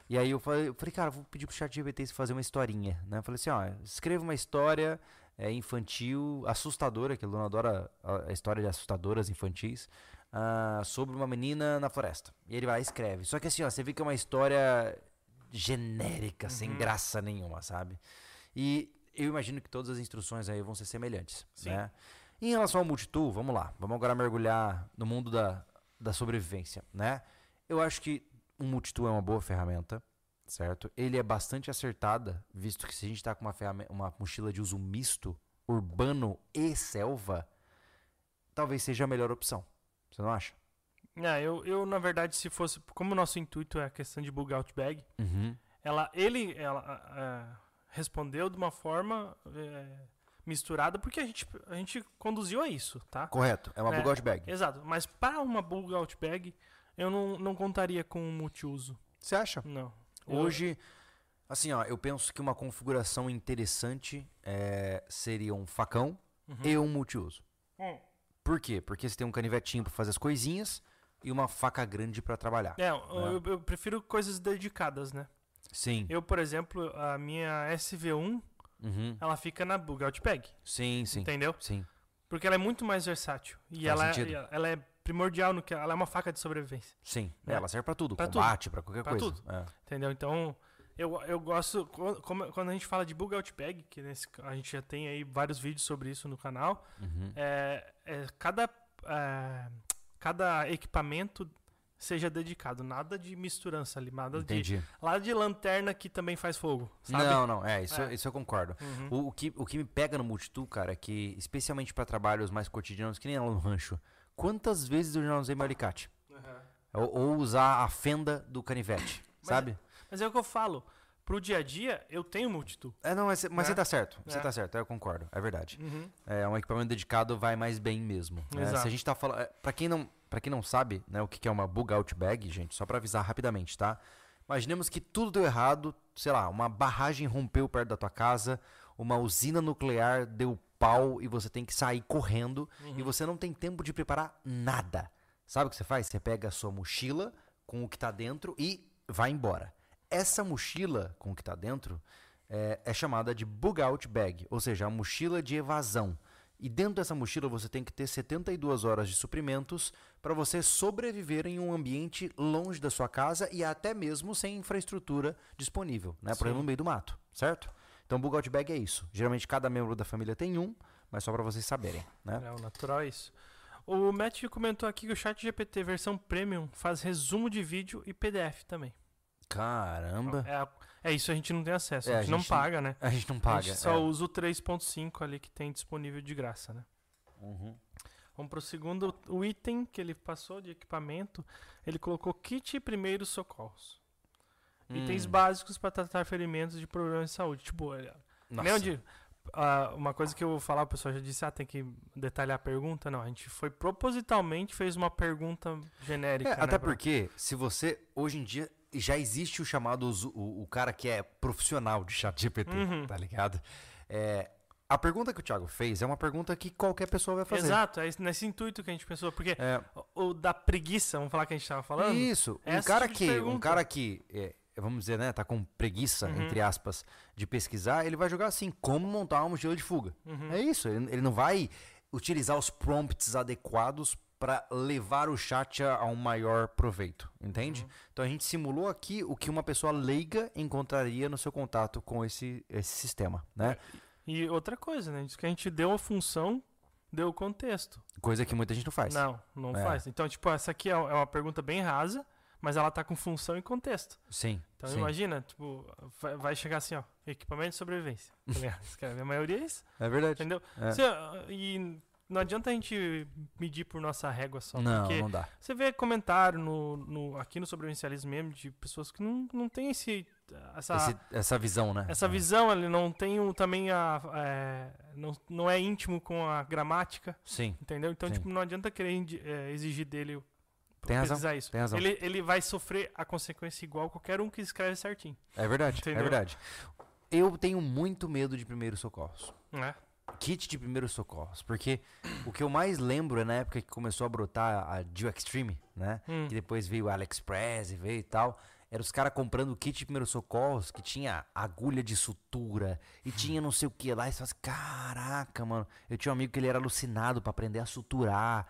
E aí eu falei, eu falei cara, vou pedir pro chat GPT fazer uma historinha. Né? Eu falei assim, ó, escreva uma história é, infantil assustadora, que a Luna adora a, história de assustadoras infantis, uh, sobre uma menina na floresta. E ele vai e escreve. Só que assim, ó, você vê que é uma história genérica, uhum. sem graça nenhuma, sabe? E eu imagino que todas as instruções aí vão ser semelhantes, Sim. né? Em relação ao multitool, vamos lá. Vamos agora mergulhar no mundo da, da sobrevivência, né? Eu acho que um multitool é uma boa ferramenta certo? Ele é bastante acertada, visto que se a gente está com uma, uma mochila de uso misto, urbano e selva, talvez seja a melhor opção. Você não acha? É, eu, eu na verdade, se fosse. Como o nosso intuito é a questão de bug out bag, uhum. ela, ele ela, respondeu de uma forma é, misturada, porque a gente, a gente conduziu a isso, tá? Correto, é uma é, bug out bag. Exato, mas para uma bug out bag, eu não, não contaria com multiuso. Você acha? Não. Hoje, assim, ó, eu penso que uma configuração interessante é, seria um facão uhum. e um multiuso. Hum. Por quê? Porque você tem um canivetinho para fazer as coisinhas e uma faca grande para trabalhar. É, né? eu, eu, prefiro coisas dedicadas, né? Sim. Eu, por exemplo, a minha SV1, uhum. ela fica na Bugout Bag. Sim, sim. Entendeu? Sim. Porque ela é muito mais versátil. E ela é, ela é primordial no que ela é uma faca de sobrevivência. Sim, né? ela serve para tudo, pra combate, para qualquer pra coisa. Tudo. É. Entendeu? Então, Eu, eu gosto, co- como- quando a gente fala de bug out bag, que nesse, a gente já tem aí vários vídeos sobre isso no canal, Uhum. é, é, cada, é, cada equipamento seja dedicado, nada de misturança ali, nada de... Entendi. Lá de lanterna que também faz fogo, sabe? Não, não, é isso, É. isso eu concordo. Uhum. O, o que, o que me pega no multitool, cara, é que, especialmente pra trabalhos mais cotidianos, que nem lá no rancho, quantas vezes eu já usei meu alicate? Uhum. Ou, ou usar a fenda do canivete, Mas sabe? Mas é o que eu falo, pro dia a dia, eu tenho multitool. É, não, mas, mas Né? você tá certo, você É. tá certo, eu concordo, é verdade. Uhum. É, um equipamento dedicado vai mais bem mesmo. né? Se a gente tá falando. Pra quem não, pra quem não sabe, né, o que que é uma bug out bag, gente, só pra avisar rapidamente, tá? Imaginemos que tudo deu errado, sei lá, uma barragem rompeu perto da tua casa, uma usina nuclear deu pau e você tem que sair correndo e você não tem tempo de preparar nada. Sabe o que você faz? Você pega a sua mochila com o que tá dentro e vai embora. Essa mochila com o que tá dentro é, é chamada de bug out bag, ou seja, a mochila de evasão. E dentro dessa mochila você tem que ter 72 horas de suprimentos para você sobreviver em um ambiente longe da sua casa e até mesmo sem infraestrutura disponível, né? Por Sim. exemplo, no meio do mato, certo? Então, bug out bag é isso. Geralmente cada membro da família tem um, mas só para vocês saberem, né? É, o natural é isso. O Matt comentou aqui que o chat GPT versão premium faz resumo de vídeo e PDF também. Caramba. É, a- é isso, a gente não tem acesso. É, a a gente não gente- paga, né? A gente não A paga. gente só é. usa o 3.5 ali que tem disponível de graça, né? Uhum. Vamos segundo, o item que ele passou de equipamento, ele colocou kit primeiros socorros. Itens Hum. básicos para tratar ferimentos de problemas de saúde. Tipo, nem onde, ah, uma coisa que eu vou falar, o pessoal já disse, ah, tem que detalhar a pergunta. Não, a gente foi propositalmente, fez uma pergunta genérica. É, né, até pra- porque, se você, hoje em dia, já existe o chamado, o, o cara que é profissional de chat GPT, Uhum. tá ligado? É, a pergunta que o Thiago fez é uma pergunta que qualquer pessoa vai fazer. Exato, é esse- nesse intuito que a gente pensou. Porque É, o, o da preguiça, vamos falar que a gente tava falando. isso, um cara tipo que, um cara que, é, vamos dizer, né, tá com preguiça, Uhum. entre aspas, de pesquisar, ele vai jogar assim, como montar uma mochila de fuga. Uhum. É isso, ele, ele não vai utilizar os prompts adequados para levar o chat a, a um maior proveito, entende? Uhum. Então a gente simulou aqui o que uma pessoa leiga encontraria no seu contato com esse, esse sistema, né? E outra coisa, né? Diz que a gente deu a função, deu o contexto. Coisa que muita gente não faz. Não, não É. faz. Então, tipo, essa aqui é é uma pergunta bem rasa, mas ela tá com função e contexto. Sim. Então sim. imagina, tipo, vai, vai chegar assim, ó, equipamento de sobrevivência. [laughs] Tá a maioria é isso, É verdade. entendeu? É. Ah, e não adianta a gente medir por nossa régua só, Não, porque não dá. você vê comentário no, no, aqui no sobrevivencialismo mesmo de pessoas que não, não tem esse, essa, Esse- essa visão, né? essa É. visão, ele não tem o, também a. é, não, não é íntimo com a gramática, Sim, entendeu? Então, Sim. tipo, não adianta querer é, exigir dele Tem razão, isso. tem razão. Ele, ele vai sofrer a consequência igual qualquer um que escreve certinho. é verdade, Entendeu? é verdade. Eu tenho muito medo de primeiros socorros. Né? Kit de primeiros socorros, porque o que eu mais lembro é na época que começou a brotar a Dio Extreme, né? Hum. Que depois veio o AliExpress e veio e tal. Era os caras comprando kit de primeiros socorros que tinha agulha de sutura e tinha não sei o que lá. E você fala assim, caraca, mano. Eu tinha um amigo que ele era alucinado pra aprender a suturar.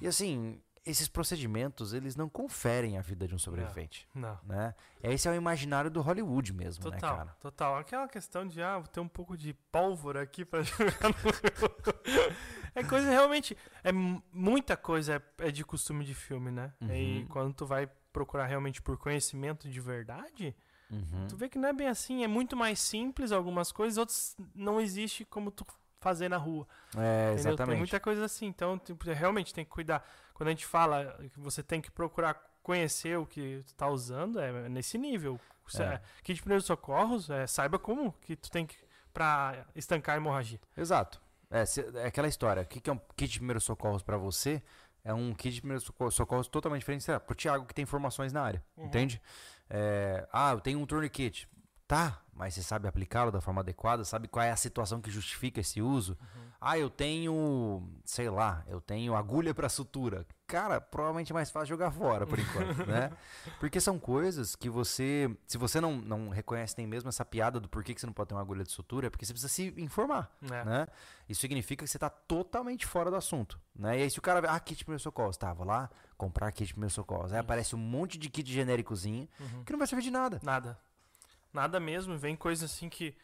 E assim, esses procedimentos, eles não conferem a vida de um sobrevivente, Não. né? Esse é o imaginário do Hollywood mesmo, né, Total, cara? total. Aquela questão de, ah, vou ter um pouco de pólvora aqui pra [laughs] jogar no... É coisa realmente... É mu- muita coisa é, é de costume de filme, né? E Uhum. quando tu vai procurar realmente por conhecimento de verdade, Uhum. tu vê que não é bem assim. É muito mais simples algumas coisas, outras não existe como tu fazer na rua. É, Entendeu? Tem exatamente. muita coisa assim. Então, tipo, realmente tem que cuidar. Quando a gente fala que você tem que procurar conhecer o que tu tá usando, é nesse nível. Você- É. Kit de primeiros socorros, é, saiba como que tu tem que pra estancar a hemorragia. Exato. É, cê- é aquela história. O que, que é um kit de primeiros socorros pra você? É um kit de primeiros socorros, socorros totalmente diferente, lá, pro Thiago que tem formações na área. Uhum. Entende? É, ah, eu tenho um tourniquet. Tá, mas você sabe aplicá-lo da forma adequada? Sabe qual é a situação que justifica esse uso? Uhum. Ah, eu tenho, sei lá, eu tenho agulha pra sutura. Cara, provavelmente é mais fácil jogar fora por enquanto, né? [laughs] Porque são coisas que você, se você não, não reconhece nem mesmo essa piada do porquê que você não pode ter uma agulha de sutura, é porque você precisa se informar É. né? Isso significa que você tá totalmente fora do assunto, né? E aí se o cara vê, ah, kit de primeiros socorros, tá, vou lá comprar kit de primeiros socorros. Aí aparece um monte de kit genéricozinho Uhum. que não vai servir de nada. Nada. Nada mesmo. Vem coisa assim que.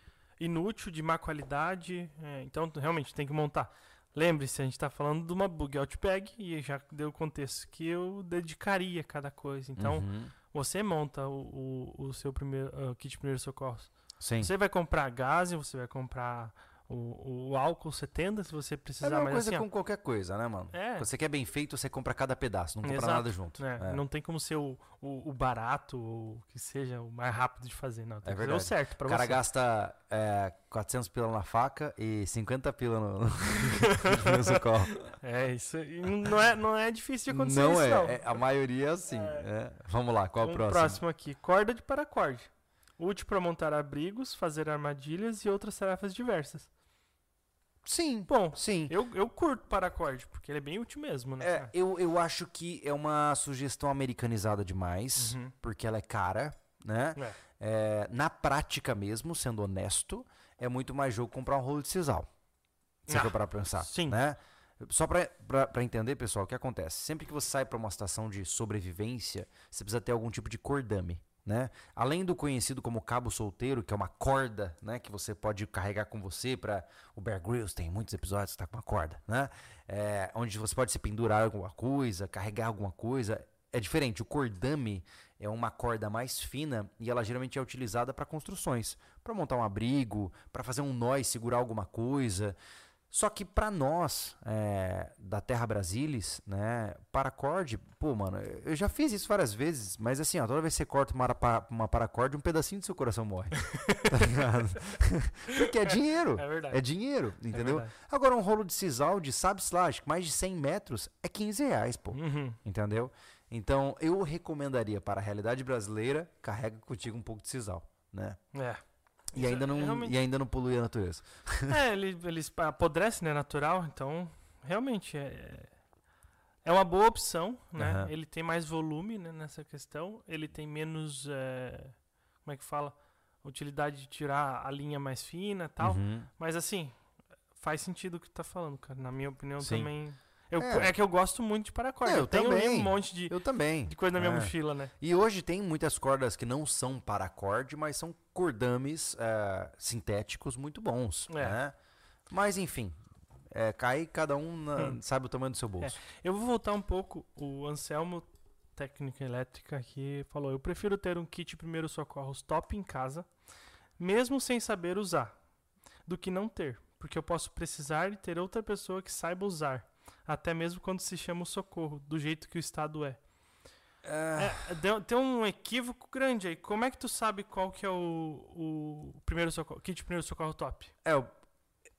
inútil, de má qualidade. é, então, realmente tem que montar. Lembre-se, a gente tá falando de uma bug outbag e já deu o contexto que eu dedicaria cada coisa. Então, Uhum. você monta o, o, o seu primeiro ah, kit de primeiros socorros. Sim. Você vai comprar gás, você vai comprar o, o álcool 70 se você É a precisar, mesma mas coisa assim, ó, com qualquer coisa, né, mano? É. Você quer bem feito, você compra cada pedaço, não compra Exato, nada junto. né, É. não tem como ser o, o, o barato ou que seja o mais rápido de fazer, não. Tem É que fazer o certo pra O cara você. gasta é, 400 pila na faca e 50 pila no, no, [laughs] socorro. É, isso não é, não é difícil de acontecer Não isso, é, não. é, a maioria é assim. é. Vamos lá, qual é o próximo? próximo aqui, corda de paracorde. Útil para montar abrigos, fazer armadilhas e outras tarefas diversas. Sim, Bom, sim. eu, eu curto paracorde, porque ele é bem útil mesmo, né? É, eu, eu acho que é uma sugestão americanizada demais, Uhum. porque ela é cara, né? É. É, na prática mesmo, sendo honesto, é muito mais jogo comprar um rolo de sisal. Se Ah, for para pensar, sim. né? Só pra entender, pessoal, o que acontece? Sempre que você sai pra uma estação de sobrevivência, você precisa ter algum tipo de cordame, né? Além do conhecido como cabo solteiro, que é uma corda, né? Que você pode carregar com você para O Bear Grylls tem muitos episódios que tá com uma corda, né? É, onde você pode se pendurar alguma coisa, carregar alguma coisa. É diferente, o cordame é uma corda mais fina e ela geralmente é utilizada para construções, para montar um abrigo, para fazer um nó e segurar alguma coisa. Só que pra nós, é, da Terra Brasilis, né, paracorde, pô, mano, eu já fiz isso várias vezes, mas assim, ó, toda vez que você corta uma, para- uma paracorde, um pedacinho do seu coração morre. [laughs] tá ligado? [laughs] Porque é dinheiro. É verdade. É dinheiro, entendeu? verdade. Agora, um rolo de sisal de, sabe-se lá, acho que mais de 100 metros é 15 reais, pô. Uhum. Entendeu? Então, eu recomendaria para a realidade brasileira, carrega contigo um pouco de sisal, né? É. E Isso ainda, é não, realmente- e ainda não polui a natureza. [laughs] É, ele, ele apodrece, né? Natural, então realmente é, é uma boa opção, né? Aham. Ele tem mais volume né, nessa questão, ele tem menos. é, como é que fala? Utilidade de tirar a linha mais fina e tal. Uhum. Mas assim, faz sentido o que tu tá falando, cara. Na minha opinião Sim. também. Eu, É. é. que eu gosto muito de paracorde. É, eu eu tenho também. um monte de, Eu também. de coisa na minha É. mochila, né? E hoje tem muitas cordas que não são paracorde, mas são cordames eh, sintéticos muito bons. É. Né? Mas enfim, é, cai cada um na- Hum. sabe o tamanho do seu bolso. Eu vou voltar um pouco. O Anselmo, técnica elétrica, aqui falou: Eu prefiro ter um kit primeiro socorros top em casa, mesmo sem saber usar, do que não ter, porque eu posso precisar e ter outra pessoa que saiba usar, até mesmo quando se chama o socorro, do jeito que o Estado é. É, deu- tem um equívoco grande aí. Como é que tu sabe qual que é o, o primeiro socorro, kit primeiro socorro top? É, o-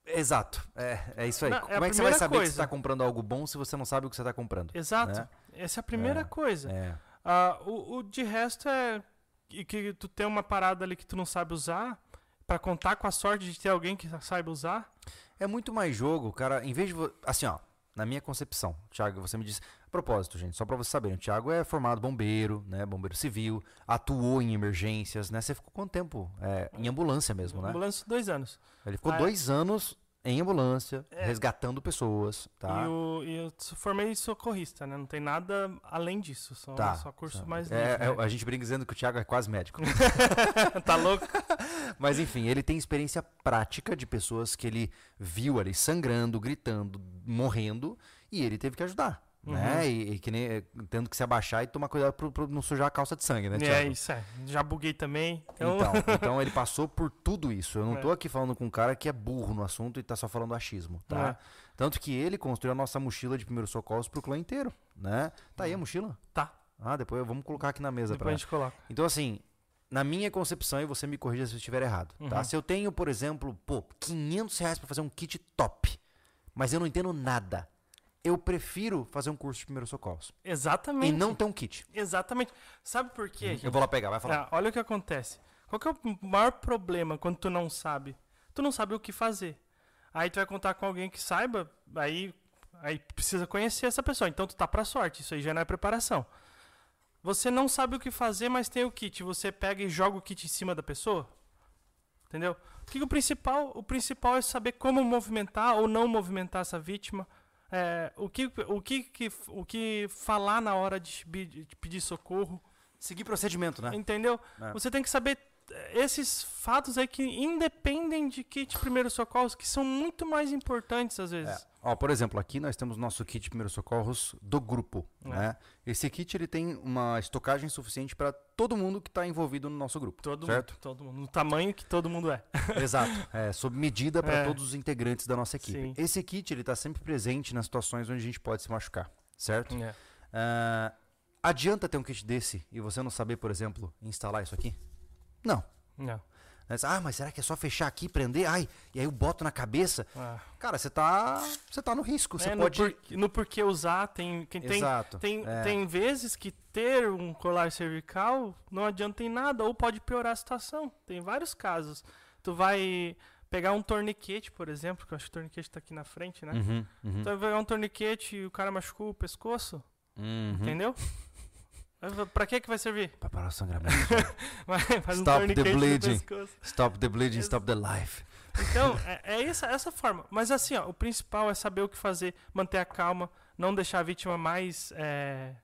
exato. É, é isso aí. Não, é Como é que você vai saber que coisa. você está comprando algo bom se você não sabe o que você está comprando? Exato. Né? Essa é a primeira É. coisa. É. Ah, o, o de resto é que, tu tem uma parada ali que tu não sabe usar, pra contar com a sorte de ter alguém que saiba usar. É muito mais jogo, cara. Em vez de. Assim, ó. Na minha concepção, Thiago, você me disse. A propósito, gente, só pra vocês saberem, o Thiago é formado bombeiro, né? Bombeiro civil, atuou em emergências, né? Você ficou quanto tempo? É, em ambulância mesmo, né? Ambulância, dois anos. Ele ficou Ah, é. dois anos em ambulância, É. resgatando pessoas, tá? E, eu sou- formei socorrista, né? Não tem nada além disso. Só, Tá. só curso tá. mais É, livre, é, né? a gente brinca dizendo que o Thiago é quase médico. [laughs] tá louco? [laughs] Mas enfim, ele tem experiência prática de pessoas que ele viu ali sangrando, gritando, morrendo, e ele teve que ajudar. Né? Uhum. E, e que nem, tendo que se abaixar e tomar cuidado pra, pra não sujar a calça de sangue, né, É Thiago? isso, é. Já buguei também. Então, Então, então ele passou por tudo isso. Eu não [laughs] É. tô aqui falando com um cara que é burro no assunto e tá só falando achismo, tá? É. Tanto que ele construiu a nossa mochila de primeiros socorros pro clã inteiro, né? Tá aí a mochila? tá. Ah, depois vamos colocar aqui na mesa Depois pra... a gente coloca. Então, assim, na minha concepção, e você me corrija se eu estiver errado, tá? Uhum. Se eu tenho, por exemplo, pô, 500 reais pra fazer um kit top, mas eu não entendo nada, eu prefiro fazer um curso de primeiros socorros. Exatamente. E não ter um kit. Exatamente. Sabe por quê? Eu vou lá pegar, vai falar. Ah, olha o que acontece. Qual que é o maior problema quando tu não sabe? Tu não sabe o que fazer. Aí tu vai contar com alguém que saiba, aí, aí precisa conhecer essa pessoa. Então tu tá pra sorte, isso aí já não é preparação. Você não sabe o que fazer, mas tem o kit. Você pega e joga o kit em cima da pessoa? Entendeu? O que o principal, o principal é saber como movimentar ou não movimentar essa vítima. É, o, que, o, que, que- o que falar na hora de, pe- de pedir socorro. Seguir procedimento, né? Entendeu? É. Você tem que saber esses fatos aí que independem de kit primeiros socorros, que são muito mais importantes às vezes. É. Ó, por exemplo, aqui nós temos nosso kit de primeiros socorros do grupo, É. né? Esse kit ele tem uma estocagem suficiente para todo mundo que está envolvido no nosso grupo, Todo certo? mundo, todo mundo, no tamanho que todo mundo é. [laughs] Exato. É, sob medida para É. todos os integrantes da nossa equipe. Sim. Esse kit ele está sempre presente nas situações onde a gente pode se machucar, certo? É. Ah, adianta ter um kit desse e você não saber, por exemplo, instalar isso aqui? Não. Não. Você, Ah, mas será que é só fechar aqui, prender? Ai, e aí eu boto na cabeça? Ah. Cara, você tá, você tá no risco. Você É, pode. no, por, no porquê usar, tem, quem tem, Exato. tem, é. tem vezes que ter um colar cervical não adianta em nada ou pode piorar a situação. Tem vários casos. Tu vai pegar um torniquete, por exemplo, que eu acho que o torniquete tá aqui na frente, né? Uhum, uhum, Tu vai pegar um torniquete e o cara machucou o pescoço, uhum. entendeu? [laughs] Mas Pra que que vai servir? Pra parar o sangramento. [laughs] Vai- Faz um Stop the bleeding. stop the bleeding, stop the life. Então, [laughs] é, é essa, essa forma. Mas assim, ó, o principal é saber o que fazer, manter a calma, não deixar a vítima mais, é,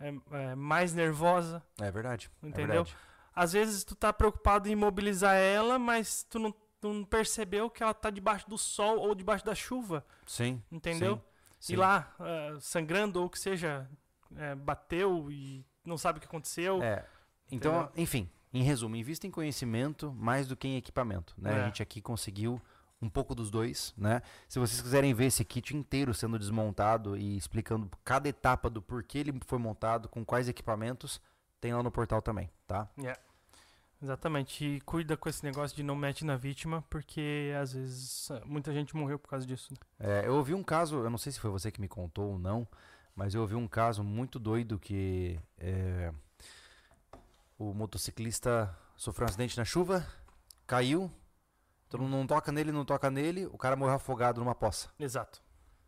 é, é, mais nervosa. É verdade. é Entendeu? verdade. Às vezes tu tá preocupado em imobilizar ela, mas tu não, tu não percebeu que ela tá debaixo do sol ou debaixo da chuva, Sim. entendeu? Sim, sim. E lá, ah, sangrando ou que seja, é, bateu e não sabe o que aconteceu. É. Então, enfim, em resumo, invista em conhecimento mais do que em equipamento. Né? É. A gente aqui conseguiu um pouco dos dois, né? Se vocês quiserem ver esse kit inteiro sendo desmontado e explicando cada etapa do porquê ele foi montado, com quais equipamentos, tem lá no portal também, tá? Exatamente. E cuida com esse negócio de não mete na vítima, porque às vezes muita gente morreu por causa disso. né? É, eu ouvi um caso, eu não sei se foi você que me contou ou não, mas eu ouvi um caso muito doido que é, o motociclista sofreu um acidente na chuva, caiu, todo mundo não toca nele, não toca nele, o cara morreu afogado numa poça. Exato.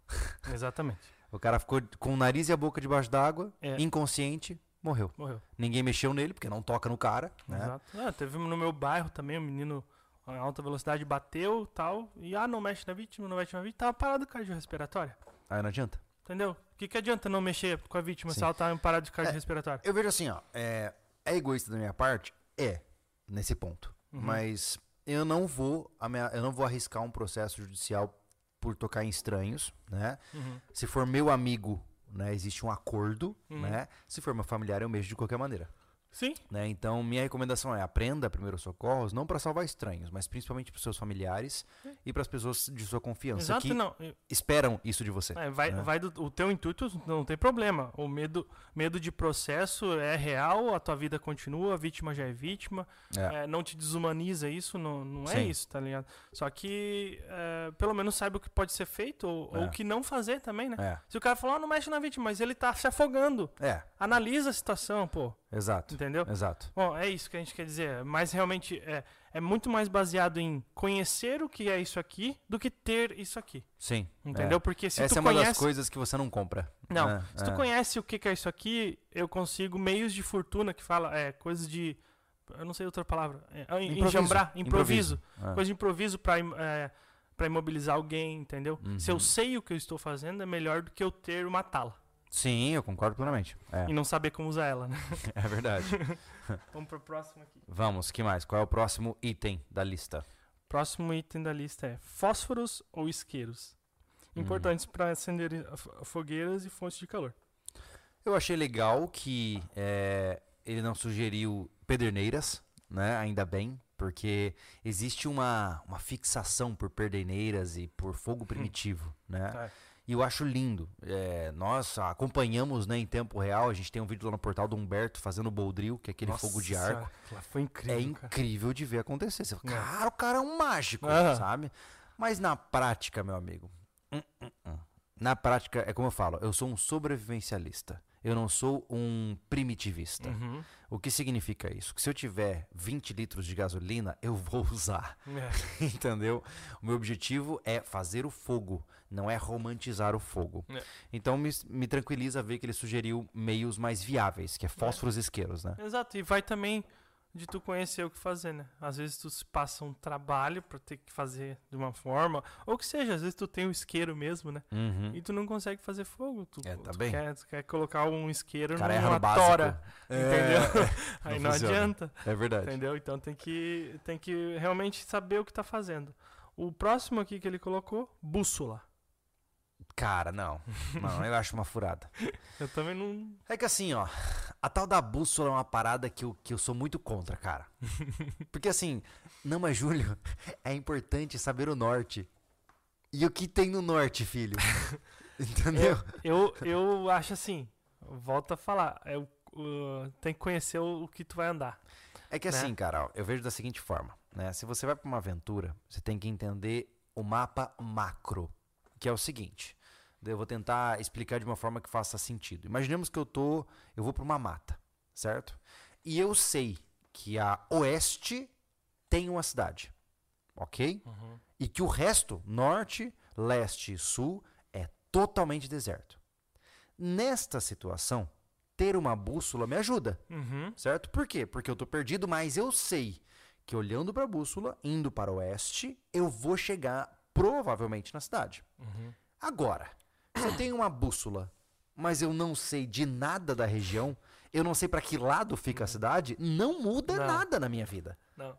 [laughs] Exatamente. O cara ficou com o nariz e a boca debaixo d'água, É. inconsciente, morreu. Morreu. Ninguém mexeu nele, porque não toca no cara, né? Exato. Ah, teve no meu bairro também, um menino em alta velocidade bateu tal. E ah, não mexe na vítima, não mexe na vítima. Tava parado cardiorrespiratória. Aí não adianta. Entendeu? O que, que adianta não mexer com a vítima Sim. se ela tá em parada de cardiorrespiratória? Eu vejo assim, ó, é, é egoísta da minha parte? É, nesse ponto. Uhum. Mas eu não vou eu não vou arriscar um processo judicial por tocar em estranhos, né? Uhum. Se for meu amigo, né, existe um acordo, Uhum. né? Se for meu familiar, eu mexo de qualquer maneira, Sim. né? Então, minha recomendação é aprenda primeiros socorros, não para salvar estranhos, mas principalmente para seus familiares e para as pessoas de sua confiança Exato, que não. Esperam isso de você. É, vai, né? vai do, o teu intuito não tem problema. O medo, medo de processo é real, a tua vida continua, a vítima já é vítima. É. É, não te desumaniza isso, não, não é Sim. isso, tá ligado? Só que é, pelo menos saiba o que pode ser feito ou, ou É. o que não fazer também, né? É, Se o cara falar, ah, não mexe na vítima, mas ele tá se afogando. é, Analisa a situação, pô. Exato, Entendeu? exato. Bom, é isso que a gente quer dizer. Mas realmente é, é muito mais baseado em conhecer o que é isso aqui do que ter isso aqui. Sim. Entendeu? é. Porque se Essa tu é uma conhece. das coisas que você não compra. Não, né? se tu É. conhece o que é isso aqui, eu consigo meios de fortuna que fala, é, coisas de. Eu não sei outra palavra. É, ah, Improviso. enjambrar, improviso. É. Coisa de improviso pra, é, pra imobilizar alguém, entendeu? Se eu Uhum. sei o que eu estou fazendo, é melhor do que eu ter uma tala. Sim, eu concordo plenamente. É, E não saber como usar ela, né? [laughs] é verdade. [laughs] Vamos pro próximo aqui. Vamos, que mais? Qual é o próximo item da lista? Próximo item da lista é fósforos ou isqueiros. Importantes para acender fo- fogueiras e fontes de calor. Eu achei legal que é, ele não sugeriu pederneiras, né? Ainda bem, porque existe uma, uma fixação por pederneiras e por fogo primitivo, né? É. E eu acho lindo. É, nós acompanhamos né, em tempo real. A gente tem um vídeo lá no portal do Humberto fazendo boldril, que é aquele Nossa fogo de arco. foi incrível. é cara. incrível de ver acontecer. Você fala, É. cara, o cara é um mágico, sabe? Mas na prática, meu amigo. Na prática, é como eu falo, eu sou um sobrevivencialista. Eu não sou um primitivista. Uhum. O que significa isso? Que se eu tiver 20 litros de gasolina, eu vou usar. É. [laughs] Entendeu? O meu objetivo é fazer o fogo, não é romantizar o fogo. É. Então me, me tranquiliza ver que ele sugeriu meios mais viáveis, que é fósforos e isqueiros, né? Exato, e vai também de tu conhecer o que fazer, né? Às vezes tu se passa um trabalho pra ter que fazer de uma forma, ou que seja, às vezes tu tem o isqueiro mesmo, né? Uhum. E tu não consegue fazer fogo. Tu, É, tá tu bem. Quer, tu quer colocar um isqueiro cara numa tora, entendeu? [laughs] É, [laughs] Aí não não, adianta, é verdade. entendeu? Então tem que, tem que realmente saber o que tá fazendo. O próximo aqui que ele colocou, bússola. Cara, não. Não, eu acho uma furada. [laughs] Eu também não... É que assim, ó, a tal da bússola é uma parada que eu, que eu sou muito contra, cara. [laughs] Porque assim, não, mas Júlio, [laughs] é importante saber o norte. E o que tem no norte, filho? Entendeu? Eu, eu acho assim, volta a falar, é, o- o- tem que conhecer o, o que tu vai andar. É que né? assim, cara, ó, eu vejo da seguinte forma, né? Se você vai pra uma aventura, você tem que entender o mapa macro, que é o seguinte. Eu vou tentar explicar de uma forma que faça sentido. Imaginemos que eu tô, eu vou pra uma mata, certo? E eu sei que a oeste tem uma cidade, ok? E que o resto, norte, leste e sul, é totalmente deserto. Nesta situação, ter uma bússola me ajuda Uhum. certo? Por quê? Porque eu tô perdido, mas eu sei que olhando para a bússola, indo para o oeste, eu vou chegar provavelmente na cidade. Uhum. Agora, se eu tenho uma bússola, mas eu não sei de nada da região, eu não sei para que lado fica a cidade, não muda Não. nada na minha vida. Não.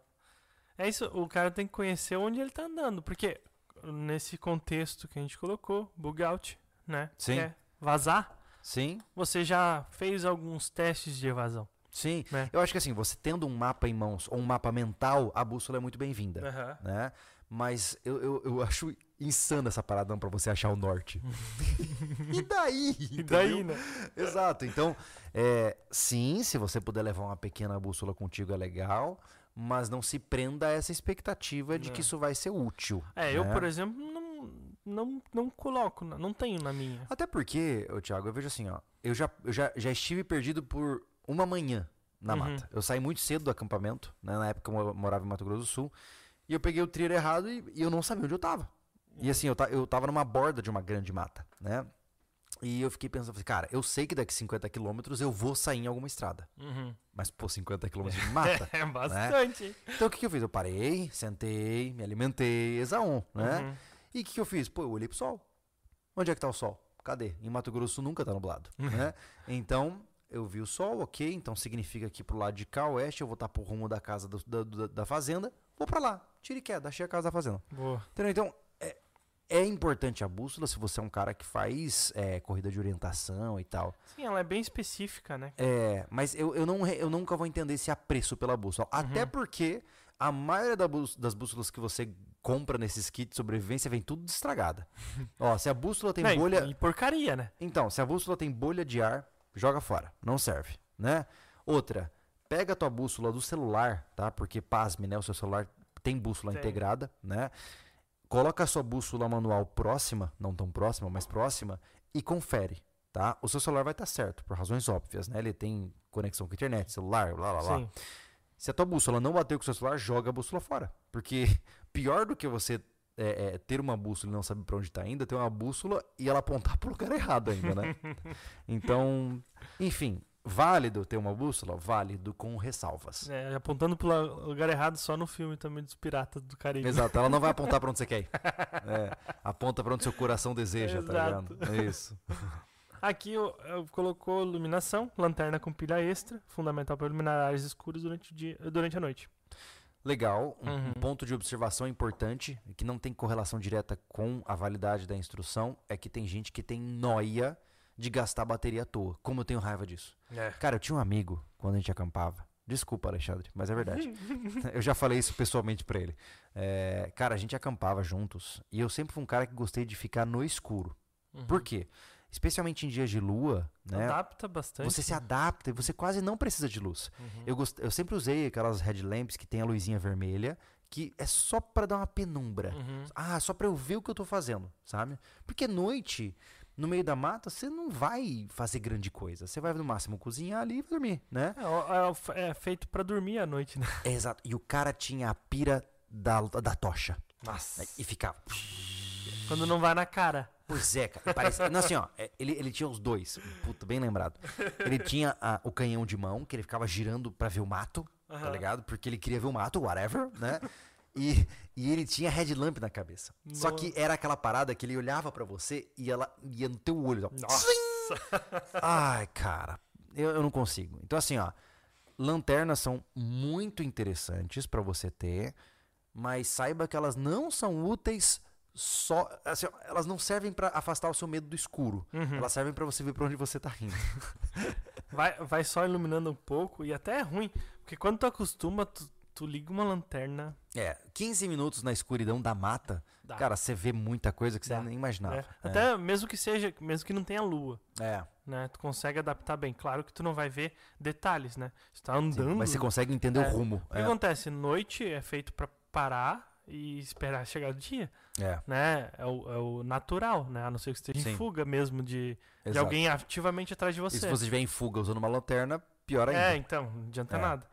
É isso, o cara tem que conhecer onde ele tá andando, porque nesse contexto que a gente colocou, bug out, né? Sim. É vazar, Sim, você já fez alguns testes de evasão. sim. Né? Eu acho que assim, você tendo um mapa em mãos ou um mapa mental, a bússola é muito bem-vinda. Aham. né? Mas eu, eu, eu acho insano essa parada pra você achar o norte. [laughs] e daí? E daí, né? Exato. Então, é, sim, se você puder levar uma pequena bússola contigo é legal, mas não se prenda a essa expectativa de que isso vai ser útil. É, eu, né? por exemplo, não, não, não coloco, não tenho na minha. Até porque, ô, Thiago, eu vejo assim, ó. Eu já, eu já, já estive perdido por uma manhã na Uhum. mata. Eu saí muito cedo do acampamento, né? Na época eu morava em Mato Grosso do Sul. E eu peguei o trilho errado e, e eu não sabia onde eu tava. E assim, eu, ta, eu tava numa borda de uma grande mata, né? E eu fiquei pensando, falei, cara, eu sei que daqui 50 quilômetros eu vou sair em alguma estrada. Uhum. Mas, pô, 50 quilômetros de mata. [laughs] É bastante. então o que, que eu fiz? Eu parei, sentei, me alimentei, exaom, né? Uhum. E o que, que eu fiz? Pô, eu olhei pro sol. Onde é que tá o sol? Cadê? Em Mato Grosso nunca tá nublado, [laughs] né? Então, eu vi o sol, ok, então significa que pro lado de cá, oeste, eu vou estar pro rumo da casa do- da, da, da fazenda, vou pra lá, tira e queda, achei a casa da fazenda. Boa. Entendeu? Então, é, é importante a bússola se você é um cara que faz é, corrida de orientação e tal. Sim, ela é bem específica, né? É, mas eu, eu, não, eu nunca vou entender esse apreço pela bússola. Até porque a maioria da bús- das bússolas que você compra nesses kits de sobrevivência vem tudo estragada. [laughs] Ó, se a bússola tem Não, bolha. E porcaria, né? Então, se a bússola tem bolha de ar, joga fora. Não serve, né? Outra, pega a tua bússola do celular, tá? Porque, pasme, né? O seu celular tem bússola Tem. integrada, né? Coloca a sua bússola manual próxima, não tão próxima, mas próxima, e confere, tá? O seu celular vai estar certo, por razões óbvias, né? Ele tem conexão com a internet, celular, blá, blá, blá. Sim. Se a tua bússola não bateu com o seu celular, joga a bússola fora. Porque [laughs] pior do que você é, é, ter uma bússola e não saber pra onde tá indo, é ter uma bússola e ela apontar pro lugar errado ainda, né? [laughs] então, enfim, válido ter uma bússola? Válido com ressalvas. É, apontando pro lugar errado só no filme também dos Piratas do Caribe. Exato, ela não vai apontar pra onde você quer ir. [laughs] É, aponta pra onde seu coração deseja, tá Exato. ligado? É isso. [laughs] Aqui eu, eu colocou iluminação, lanterna com pilha extra, fundamental para iluminar áreas escuras durante, o dia, durante a noite. Legal, um, um Uhum. ponto de observação importante, que não tem correlação direta com a validade da instrução, é que tem gente que tem noia de gastar bateria à toa. Como eu tenho raiva disso. É. Cara, eu tinha um amigo quando a gente acampava. Desculpa, Alexandre, mas é verdade. [laughs] eu já falei isso pessoalmente pra ele. É, cara, a gente acampava juntos e eu sempre fui um cara que gostei de ficar no escuro. Uhum. Por quê? Especialmente em dias de lua, né? Adapta bastante. Você se adapta e você quase não precisa de luz. Uhum. Eu, gost... eu sempre usei aquelas headlamps que tem a luzinha vermelha, que é só pra dar uma penumbra. Uhum. Ah, só pra eu ver o que eu tô fazendo, sabe? Porque noite, no meio da mata, você não vai fazer grande coisa. Você vai no máximo cozinhar ali e dormir, né? É, é, é feito pra dormir à noite, né? É, [laughs] exato. E o cara tinha a pira da, da tocha. Nossa. E ficava. Quando não vai na cara. Pois é, cara. Parece... Não, assim, ó. é, Ele, ele tinha os dois. Puta, bem lembrado. Ele tinha a- o canhão de mão, que ele ficava girando pra ver o mato, tá Aham. ligado? Porque ele queria ver o mato, whatever, né? E, e ele tinha headlamp na cabeça. Só Nossa. que era aquela parada que ele olhava pra você e ela ia no teu olho. ó. Nossa. Ai, cara, eu, eu não consigo. Então, assim, ó, lanternas são muito interessantes pra você ter, mas saiba que elas não são úteis só. Assim, elas não servem pra afastar o seu medo do escuro. Uhum. Elas servem pra você ver pra onde você tá rindo. [laughs] Vai, vai só iluminando um pouco e até é ruim. Porque quando tu acostuma, tu, tu liga uma lanterna. É, 15 minutos na escuridão da mata, Dá. cara, você vê muita coisa que você Dá. nem imaginava. né? Até mesmo que seja, mesmo que não tenha lua, É, né? Tu consegue adaptar bem. Claro que tu não vai ver detalhes, né? Você tá sim, andando. mas você consegue entender É, o rumo. O que acontece? Noite é feito pra parar e esperar chegar o dia, É, é, né? É o, é o natural, né? A não ser que esteja Sim. em fuga mesmo de, de alguém ativamente atrás de E você. se você estiver em fuga usando uma lanterna, pior ainda. É, então, não adianta É. nada.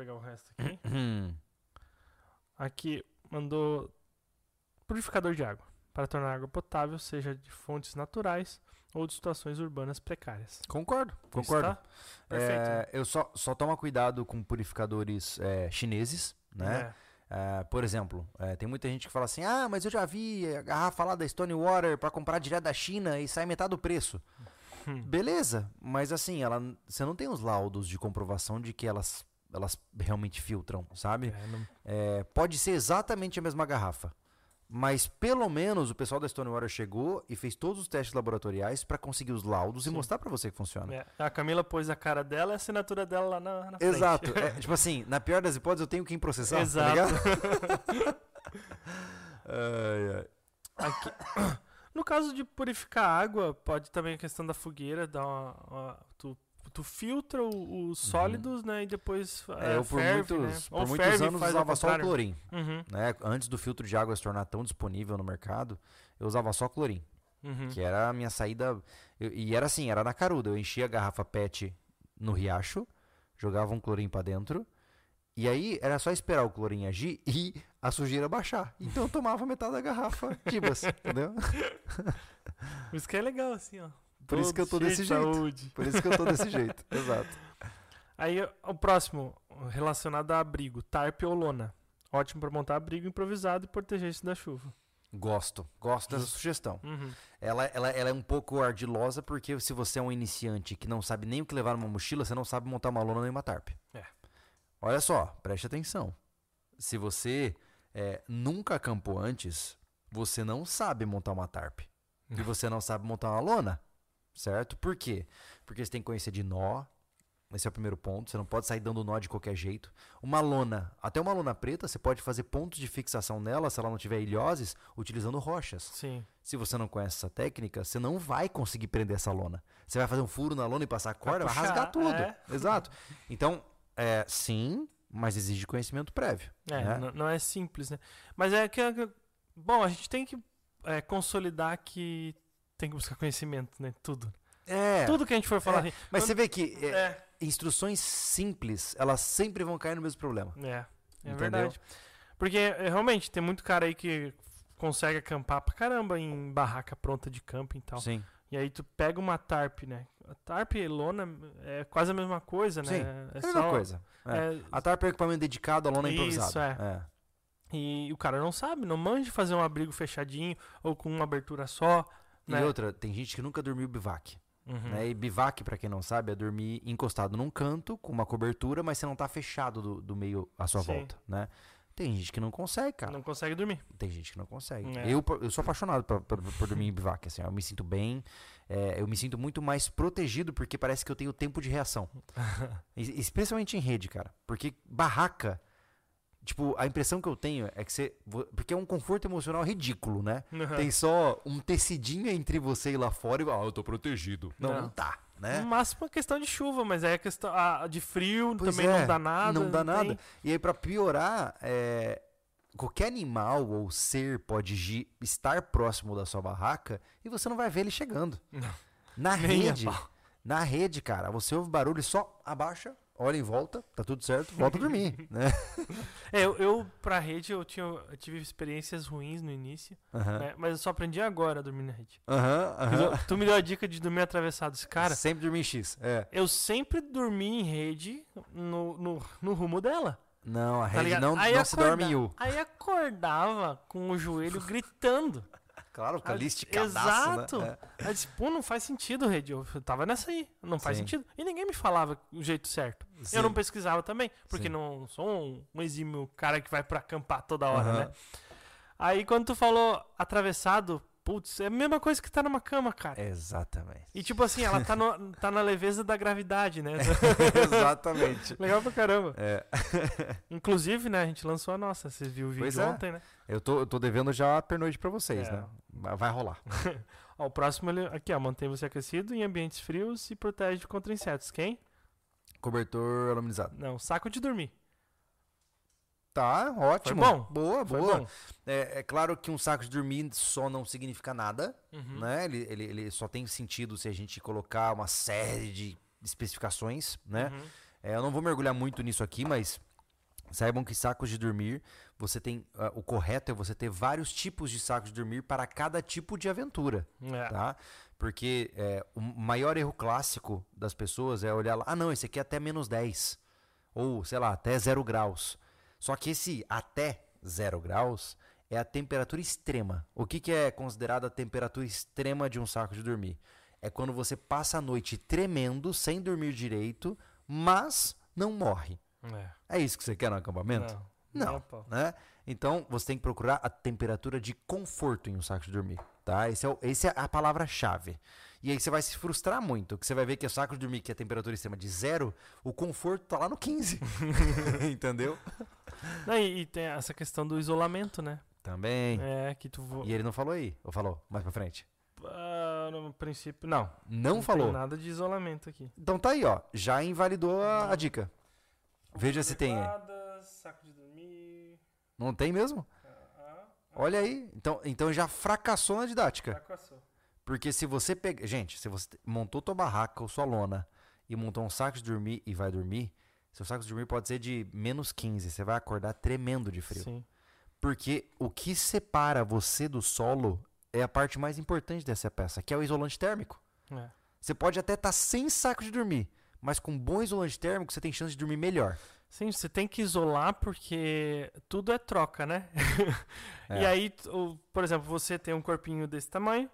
Pegar o resto aqui. Hum, Aqui mandou purificador de água para tornar a água potável, seja de fontes naturais ou de situações urbanas precárias. concordo, concordo. tá Perfeito. É, eu só, só toma cuidado com purificadores é, chineses, né? É. É, por exemplo, é, tem muita gente que fala assim: ah, mas eu já vi a garrafa lá da Stone Water pra comprar direto da China e sai metade do preço. Hum. Beleza, mas assim, ela, você não tem os laudos de comprovação de que elas, elas realmente filtram, sabe? É, não- É, pode ser exatamente a mesma garrafa. Mas pelo menos o pessoal da Stone Water chegou e fez todos os testes laboratoriais pra conseguir os laudos e Sim. mostrar pra você que funciona. é. A Camila pôs a cara dela e a assinatura dela lá na, na frente. Exato. É, [laughs] tipo assim, na pior das hipóteses, eu tenho quem processar. Tá Exato. ligado? [laughs] [laughs] Ai, ai. Aqui- [coughs] No caso de purificar água, pode também a questão da fogueira, dar uma, uma- tu, tu filtra os sólidos, né, e depois É, é, eu por ferve, muitos, né? por muitos anos usava só o contrário. clorim. Uhum, Né? Antes do filtro de água se tornar tão disponível no mercado, eu usava só clorim. uhum. Que era a minha saída. eu- e era assim, era na caruda. Eu enchia a garrafa PET no riacho, jogava um clorim pra dentro. E aí era só esperar o clorim agir [laughs] e a sujeira baixar. Então eu tomava metade da garrafa tibas, entendeu? [laughs] Isso que é legal, assim, ó. Por isso que eu tô desse jeito. saúde. Por isso que eu tô desse jeito. [laughs] Exato. Aí o próximo, relacionado a abrigo, tarp ou lona. Ótimo para montar abrigo improvisado e proteger-se da chuva. Gosto, gosto dessa sugestão. Uhum. Ela, ela, ela é um pouco ardilosa porque se você é um iniciante que não sabe nem o que levar numa mochila, você não sabe montar uma lona nem uma tarp. É. Olha só, preste atenção. Se você é, nunca acampou antes, você não sabe montar uma tarp. E [laughs] você não sabe montar uma lona, certo? Por quê? Porque você tem que conhecer de nó. Esse é o primeiro ponto. Você não pode sair dando nó de qualquer jeito. Uma lona, até uma lona preta, você pode fazer pontos de fixação nela, se ela não tiver ilhoses, utilizando rochas. Sim. Se você não conhece essa técnica, você não vai conseguir prender essa lona. Você vai fazer um furo na lona e passar a corda, vai, puxar, rasgar tudo. é. Exato. Então, é, sim, mas exige conhecimento prévio. É, né? não é simples, né? Mas é que. Bom, a gente tem que é, consolidar que tem que buscar conhecimento, né? Tudo. É, Tudo que a gente for falar. É, mas quando- você vê que é, É, instruções simples, elas sempre vão cair no mesmo problema. é. É Entendeu? verdade. Porque é, realmente tem muito cara aí que consegue acampar pra caramba em barraca pronta de camping e tal. Sim. E aí tu pega uma tarp, né? A tarp e lona é quase a mesma coisa, né? Sim, É É a mesma só- coisa. É. é- A tarpa é um equipamento dedicado à lona Isso, improvisada. é. e o cara não sabe, não manja fazer um abrigo fechadinho ou com uma abertura só. E né? outra, tem gente que nunca dormiu bivac. Uhum. Né? E bivac, pra quem não sabe, é dormir encostado num canto, com uma cobertura, mas você não tá fechado do, do meio à sua Sim. volta, né? Tem gente que não consegue, cara. Não consegue dormir. Tem gente que não consegue. É. Eu, eu sou apaixonado por, por, por dormir em bivac, assim, eu me sinto bem, é, eu me sinto muito mais protegido porque parece que eu tenho tempo de reação. [laughs] Especialmente em rede, cara. Porque barraca, tipo, a impressão que eu tenho é que você. vo- Porque é um conforto emocional ridículo, né? Uhum. Tem só um tecidinho entre você e lá fora e, ah, eu tô protegido. Não, Não. não, tá, né? No máximo é questão de chuva, mas é questão ah, de frio, Pois também é, não dá nada. Não dá nada. tem- E aí, pra piorar, é, qualquer animal ou ser pode estar próximo da sua barraca e você não vai ver ele chegando. Não. Na Nem rede, na rede, cara, você ouve barulho e só abaixa, olha em volta, tá tudo certo, volta a dormir, [laughs] né? É, eu, eu pra rede eu, tinha, eu tive experiências ruins no início, né? Mas eu só aprendi agora a dormir na rede. aham, aham. Tu me deu a dica de dormir atravessado. Cara, Sempre dormir em X, é. eu sempre dormi em rede no, no, no rumo dela. Não, a Tá rede ligado? não, Aí não se dorme em acorda- U. Aí acordava com o joelho gritando. Claro, a Aí- lista Exato. né? É. Eu disse, pô, não faz sentido, rede. Eu tava nessa aí. Não faz Sim. sentido. E ninguém me falava o jeito certo. Sim. Eu não pesquisava também, porque Sim. não sou um, um exímio cara que vai pra acampar toda hora, Aham. né? Aí quando tu falou atravessado, putz, é a mesma coisa que tá numa cama, cara. Exatamente. E tipo assim, ela tá, no- tá na leveza da gravidade, né? [laughs] Exatamente. Legal pra caramba. É. [laughs] Inclusive, né, a gente lançou a nossa. Você viu o Pois vídeo é. ontem, né? Eu tô, eu tô devendo já a pernoite pra vocês, É. né? Mas Vai rolar. [laughs] Ó, o próximo, ele, aqui, ó, mantém você aquecido em ambientes frios e protege contra insetos. Quem? Cobertor aluminizado. Não, saco de dormir. Tá, ótimo. bom? Boa, Foi boa. bom? É, é claro que um saco de dormir só não significa nada, Uhum. né? Ele, ele, ele só tem sentido se a gente colocar uma série de especificações, né? Uhum. É, eu não vou mergulhar muito nisso aqui, mas saibam que sacos de dormir, você tem. ah, o correto é você ter vários tipos de sacos de dormir para cada tipo de aventura, É. tá? Porque é, o maior erro clássico das pessoas é olhar lá, ah não, esse aqui é até menos 10. Ou, sei lá, até zero graus. Só que esse até zero graus é a temperatura extrema. O que, que é considerada a temperatura extrema de um saco de dormir? É quando você passa a noite tremendo, sem dormir direito, mas não morre. É. É isso que você quer no acampamento? Não. Não. Né? Então você tem que procurar a temperatura de conforto em um saco de dormir. Tá? Esse é, o- esse é a palavra-chave. E aí você vai se frustrar muito, que você vai ver que o saco de dormir, que é a temperatura extrema de zero, o conforto tá lá no 15. [laughs] Entendeu? Não, e, e tem essa questão do isolamento, né? Também. É, que tu... vo- E ele não falou aí? Ou falou? Mais pra frente? Ah, no princípio, não. Não, falou. tem nada de isolamento aqui. Então tá aí, ó. Já invalidou a, a dica. Veja se tem. Adequadas, Saco de dormir... Não tem mesmo? Ah, Olha aí. Então, então já fracassou na didática. fracassou. Porque se você pega. Gente, se você montou tua barraca ou sua lona e montou um saco de dormir e vai dormir, seu saco de dormir pode ser de menos 15. Você vai acordar tremendo de frio. Sim. Porque o que separa você do solo é a parte mais importante dessa peça, que é o isolante térmico. É. Você pode até estar sem saco de dormir, mas com bom isolante térmico você tem chance de dormir melhor. Sim, você tem que isolar porque tudo é troca, né? [laughs] É. E aí, por exemplo, você tem um corpinho desse tamanho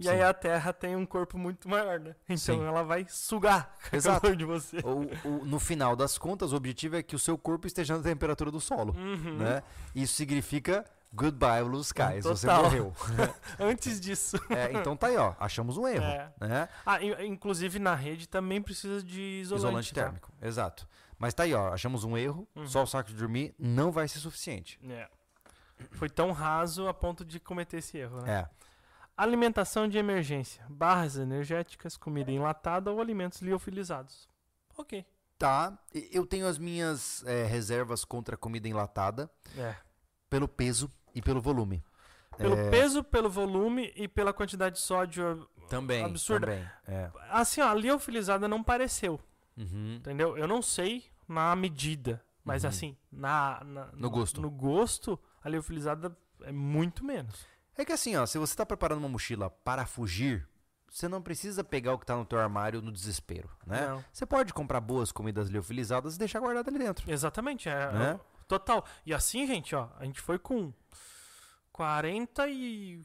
e Sim. aí a Terra tem um corpo muito maior, né? Então Sim. ela vai sugar [laughs] o Exato. calor de você. O- o- no final das contas, o objetivo é que o seu corpo esteja na temperatura do solo. Uhum. Né? Isso significa goodbye blue skies, você Total. morreu. [laughs] Antes disso. [laughs] É, então tá aí, ó, achamos um erro. É. Né? Ah, in- inclusive na rede também precisa de isolante. Isolante tá? térmico, exato. Mas tá aí, ó, achamos um erro, Uhum. só o saco de dormir não vai ser suficiente. É. Foi tão raso a ponto de cometer esse erro, né? É, Alimentação de emergência. Barras energéticas, comida enlatada ou alimentos liofilizados. Ok. tá. Eu tenho as minhas é, reservas contra comida enlatada É. pelo peso e pelo volume. Pelo É, peso, pelo volume e pela quantidade de sódio. Também, absurda. também. É. Assim, ó, a liofilizada não pareceu, Uhum. entendeu? Eu não sei na medida, mas Uhum. assim, na, na- No gosto. No gosto, a liofilizada é muito menos. É que assim, ó, se você tá preparando uma mochila para fugir, você não precisa pegar o que tá no teu armário no desespero, né? Não. Você pode comprar boas comidas liofilizadas e deixar guardado ali dentro. Exatamente, é, Né? é total. E assim, gente, ó, a gente foi com 40 e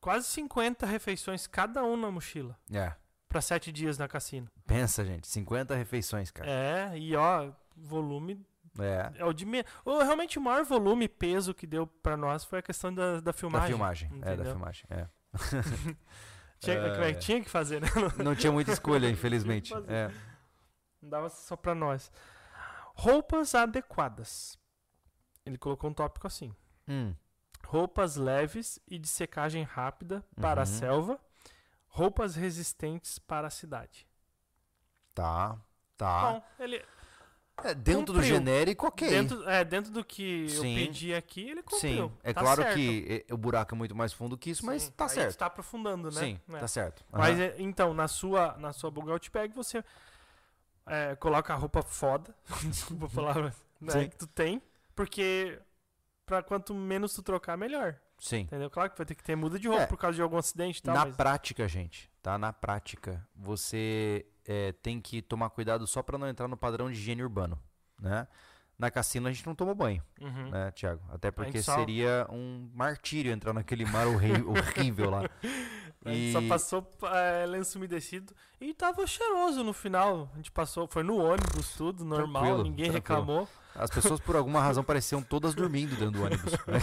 quase 50 refeições cada um na mochila É. para sete dias na cassina. Pensa, gente, 50 refeições, cara. É, e ó, volume É. é o de menos. Realmente o maior volume e peso que deu para nós foi a questão da, da filmagem. Da filmagem. É, da entendeu? filmagem. É. [laughs] Tinha, É. tinha que fazer, né? [laughs] Não tinha muita escolha, infelizmente. É. Não dava só pra nós. Roupas adequadas. Ele colocou um tópico assim. Hum. Roupas leves e de secagem rápida para a Uhum. selva. Roupas resistentes para a cidade. Tá. Tá. Bom, ele É, dentro do cumpriu. genérico, ok. dentro, é, dentro do que eu Sim. pedi aqui, ele Sim. cumpriu. É Tá claro certo. que eh, o buraco é muito mais fundo que isso, mas Sim, tá aí certo. está aprofundando, né? Sim, É. tá certo. Mas Aham. é, então, na sua, na sua Bugout Bag, você. é, coloca a roupa foda, [laughs] desculpa a palavra, né, Sim. que tu tem, porque pra quanto menos tu trocar, melhor. Sim. Entendeu? Claro que vai ter que ter muda de roupa É. por causa de algum acidente e tal, Na mas prática, gente, tá? Na prática, você é, tem que tomar cuidado só pra não entrar no padrão de higiene urbano, né? Na cassina a gente não toma banho, Uhum. né, Thiago? Até porque só- seria um martírio entrar naquele mar [laughs] horrível lá. A gente E- só passou é, lenço umedecido e tava cheiroso no final. A gente passou, foi no ônibus, tudo normal, Tranquilo, ninguém tranquilo. reclamou. As pessoas, por alguma razão, pareciam todas [laughs] dormindo dentro do ônibus. né?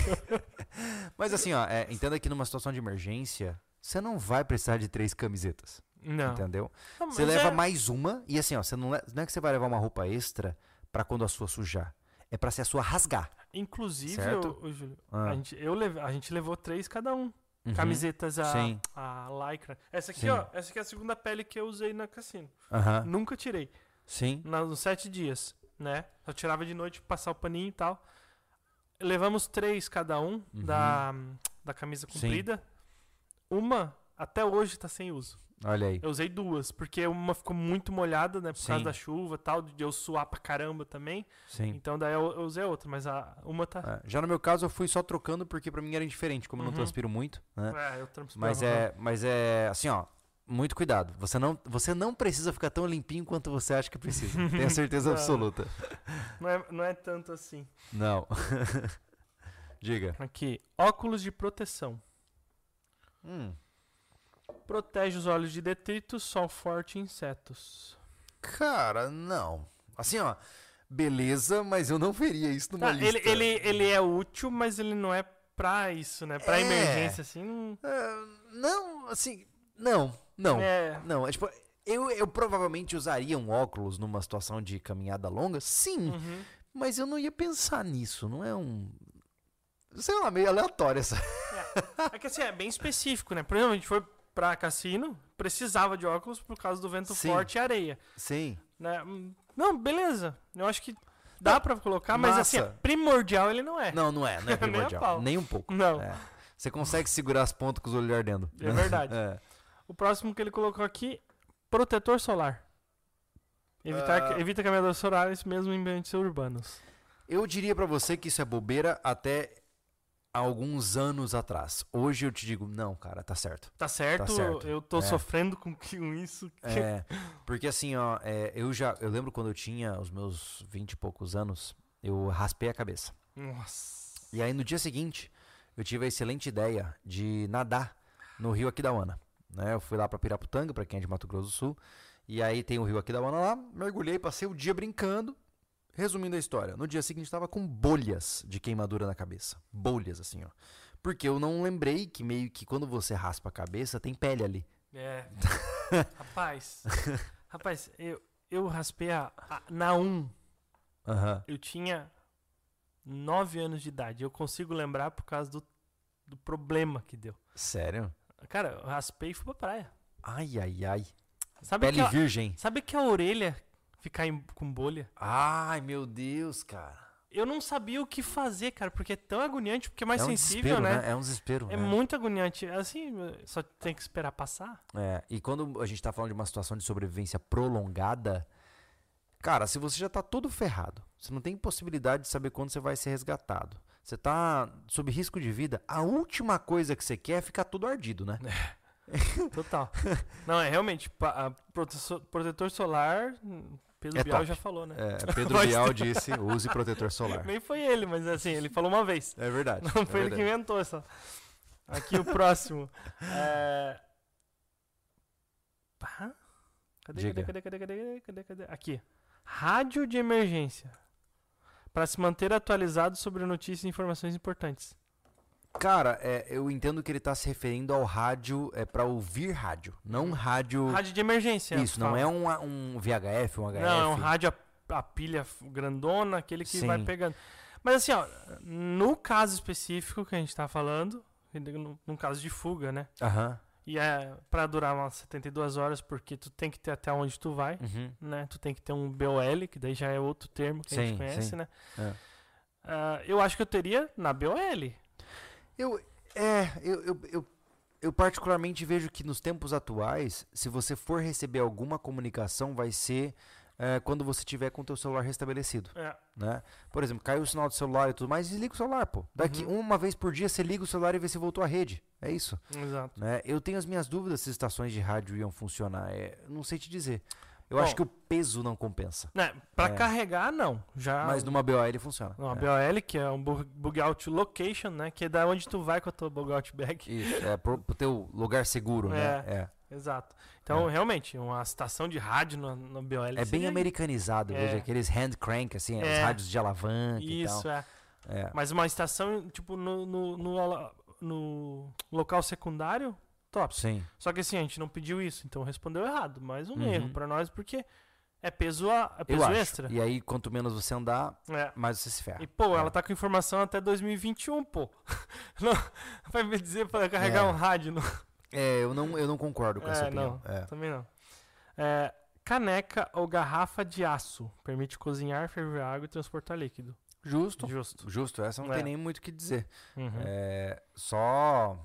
[laughs] Mas assim, ó, é, entenda que numa situação de emergência, você não vai precisar de três camisetas, Não. entendeu? Não, Você leva é- mais uma, e assim, ó, você não, não é que você vai levar uma roupa extra pra quando a sua sujar. É pra se a sua rasgar. Inclusive, Certo? Júlio, Ah. a, gente, eu leve- a gente levou três cada um. Uhum. Camisetas a, Sim. a lycra. Essa aqui, Sim. ó. Essa aqui é a segunda pele que eu usei na cassino. Aham. Nunca tirei. Sim. Nos sete dias, né? Eu tirava de noite pra passar o paninho e tal. Levamos três cada um Uhum. da, da camisa Sim. comprida. Uma, até hoje, tá sem uso. Olha aí. Eu usei duas, porque uma ficou muito molhada, né? Por causa Sim. da chuva e tal, de eu suar pra caramba também. Sim. Então daí eu, eu usei a outra, mas a uma tá. É, já no meu caso, eu fui só trocando porque pra mim era indiferente, como eu não Uhum. transpiro muito, né? É, eu transpirava. Mas é, mas é assim, ó. Muito cuidado. Você não, você não precisa ficar tão limpinho quanto você acha que precisa. [laughs] Tenha certeza Não. absoluta. Não é, não é tanto assim. Não. [laughs] Diga. Aqui, óculos de proteção. Hum. Protege os olhos de detritos, sol forte e insetos. Cara, não. Assim, ó. Beleza, mas eu não veria isso numa Tá, lista. ele, ele, ele é útil, mas ele não é pra isso, né? Pra É. emergência, assim. não- É, não, assim. Não, não. É, Não, é tipo. Eu, eu provavelmente usaria um óculos numa situação de caminhada longa, sim. uhum. Mas eu não ia pensar nisso. Não é um. Sei lá, meio aleatório essa. É que assim, é bem específico, né? Por exemplo, a gente foi pra cassino, precisava de óculos por causa do vento Sim. forte e areia. Sim. Né? Não, beleza. Eu acho que dá pra colocar, mas assim, é primordial ele não é. Não, não é, não é [laughs] Nem primordial. pau. Nem um pouco. Não. É. Você consegue segurar as pontas com os olhos ardendo. É verdade. [laughs] É. O próximo que ele colocou aqui, protetor solar. Evitar, Ah. Evita caminhadores solares mesmo em ambientes urbanos. Eu diria pra você que isso é bobeira até alguns anos atrás. Hoje eu te digo, não, cara, tá certo. Tá certo, certo. eu tô É. sofrendo com, isso. É, porque assim, ó, é, eu já, eu lembro quando eu tinha os meus 20 e poucos anos, eu raspei a cabeça. Nossa. E aí no dia seguinte, eu tive a excelente ideia de nadar no rio Aquidauana. Né? Eu fui lá pra Piraputanga, pra quem é de Mato Grosso do Sul. E aí tem o rio Aquidauana lá, mergulhei, passei o dia brincando. Resumindo a história, no dia seguinte tava com bolhas de queimadura na cabeça. Bolhas, assim, ó. Porque eu não lembrei que meio que quando você raspa a cabeça, tem pele ali. É. [laughs] rapaz. Rapaz, eu, eu raspei a, a- na 1. Aham. Eu tinha 9 anos de idade. Eu consigo lembrar por causa do, do problema que deu. Sério? Cara, eu raspei e fui pra praia. Ai, ai, ai. Sabe Pele que, a, virgem. sabe que a orelha ficar em- com bolha? Ai, meu Deus, cara. Eu não sabia o que fazer, cara, porque é tão agoniante, porque é mais é um sensível, desespero, né? É um desespero. É né? muito agoniante. Assim, só tem que esperar passar. É, e quando a gente tá falando de uma situação de sobrevivência prolongada, cara, se você já tá todo ferrado, você não tem possibilidade de saber quando você vai ser resgatado. Você tá sob risco de vida, a última coisa que você quer é ficar todo ardido, né? Total. [laughs] não, é realmente, protetor solar, Pedro É Bial top. já falou, né? É, [laughs] Pedro Bial disse, use protetor solar. Nem foi ele, mas assim, ele falou uma vez. É verdade. Não é foi ele que verdade. inventou essa. Aqui o próximo. [laughs] É... Cadê, cadê, cadê, cadê, cadê, cadê, cadê? Aqui. Rádio de emergência. Para se manter atualizado sobre notícias e informações importantes. Cara, é, eu entendo que ele tá se referindo ao rádio, é para ouvir rádio, não rádio... Rádio de emergência. Isso, não fala. é um, um VHF, um HF. Não, é um rádio a, a pilha grandona, aquele que vai Sim. pegando. Mas assim, ó, no caso específico que a gente tá falando, no caso de fuga, né? Aham. E é pra durar umas 72 horas, porque tu tem que ter até onde tu vai, Uhum. né? Tu tem que ter um BOL, que daí já é outro termo que a Sim, gente conhece, sim. né? É. Ah, eu acho que eu teria na BOL. Eu, é, eu, eu, eu, eu particularmente vejo que nos tempos atuais, se você for receber alguma comunicação, vai ser é, quando você tiver com o teu celular restabelecido, É. né? Por exemplo, caiu o sinal do celular e tudo mais, desliga o celular, pô. Daqui Uhum. uma vez por dia você liga o celular e vê se voltou à rede. É isso, Exato. né? Eu tenho as minhas dúvidas se estações de rádio iam funcionar. É, não sei te dizer. Eu Bom. acho que o peso não compensa. Né, pra É. carregar, não. Já Mas numa BO ele funciona. Uma é. BOL, que é um bu- bug out location, né? Que é da onde tu vai com a tua bug out bag. Isso, é pro, pro teu lugar seguro, né? É. Exato. Então, realmente, uma estação de rádio na, na BOL. É bem americanizado, É. veja, aqueles hand crank, assim, os É. rádios de alavanca Isso, é. É. Mas uma estação, tipo, no, no, no, no local secundário, top. Sim. Só que assim, a gente não pediu isso, então respondeu errado. Mais um Uhum. erro pra nós, porque é peso, a, é peso extra. E aí, quanto menos você andar, É. mais você se ferra. E, pô, É. ela tá com informação até 2021, pô. [laughs] Não, vai me dizer pra carregar É. um rádio. Não. É, eu não, eu não concordo com essa É, opinião. não. É. Também não. Caneca ou garrafa de aço. Permite cozinhar, ferver água e transportar líquido. Justo. Justo. Justo, essa não tem nem muito o que dizer. Uhum. Só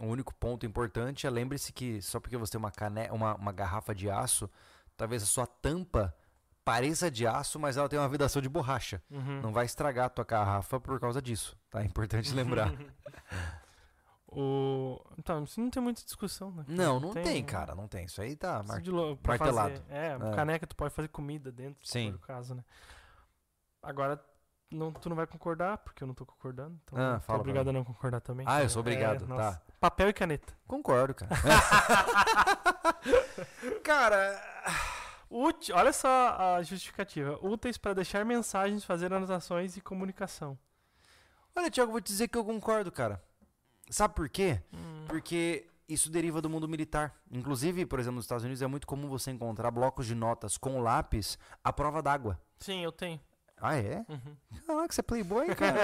o único ponto importante é lembre-se que só porque você tem uma, cane... uma, uma garrafa de aço, talvez a sua tampa pareça de aço, mas ela tem uma vedação de borracha. Uhum. Não vai estragar a tua garrafa por causa disso, tá? É importante [laughs] lembrar. o... Então, isso não tem muita discussão, né? não, não tem, cara, não tem. Isso aí tá mar... lo- martelado. fazer- É, É. caneca tu pode fazer comida dentro, Sim. for o caso, né? Agora, não, tu não vai concordar, porque eu não tô concordando. Então, Ah, fala obrigado a não concordar também. Ah, eu sou É, obrigado, nossa. tá. Papel e caneta. Concordo, cara. [laughs] cara, Útil, olha só a justificativa. Úteis para deixar mensagens, fazer anotações e comunicação. olha, Thiago, vou te dizer que eu concordo, cara. Sabe por quê? Hum. Porque isso deriva do mundo militar. Inclusive, por exemplo, nos Estados Unidos é muito comum você encontrar blocos de notas com lápis à prova d'água. Sim, eu tenho. Ah, é? Uhum. Caraca, você é playboy, [laughs] cara.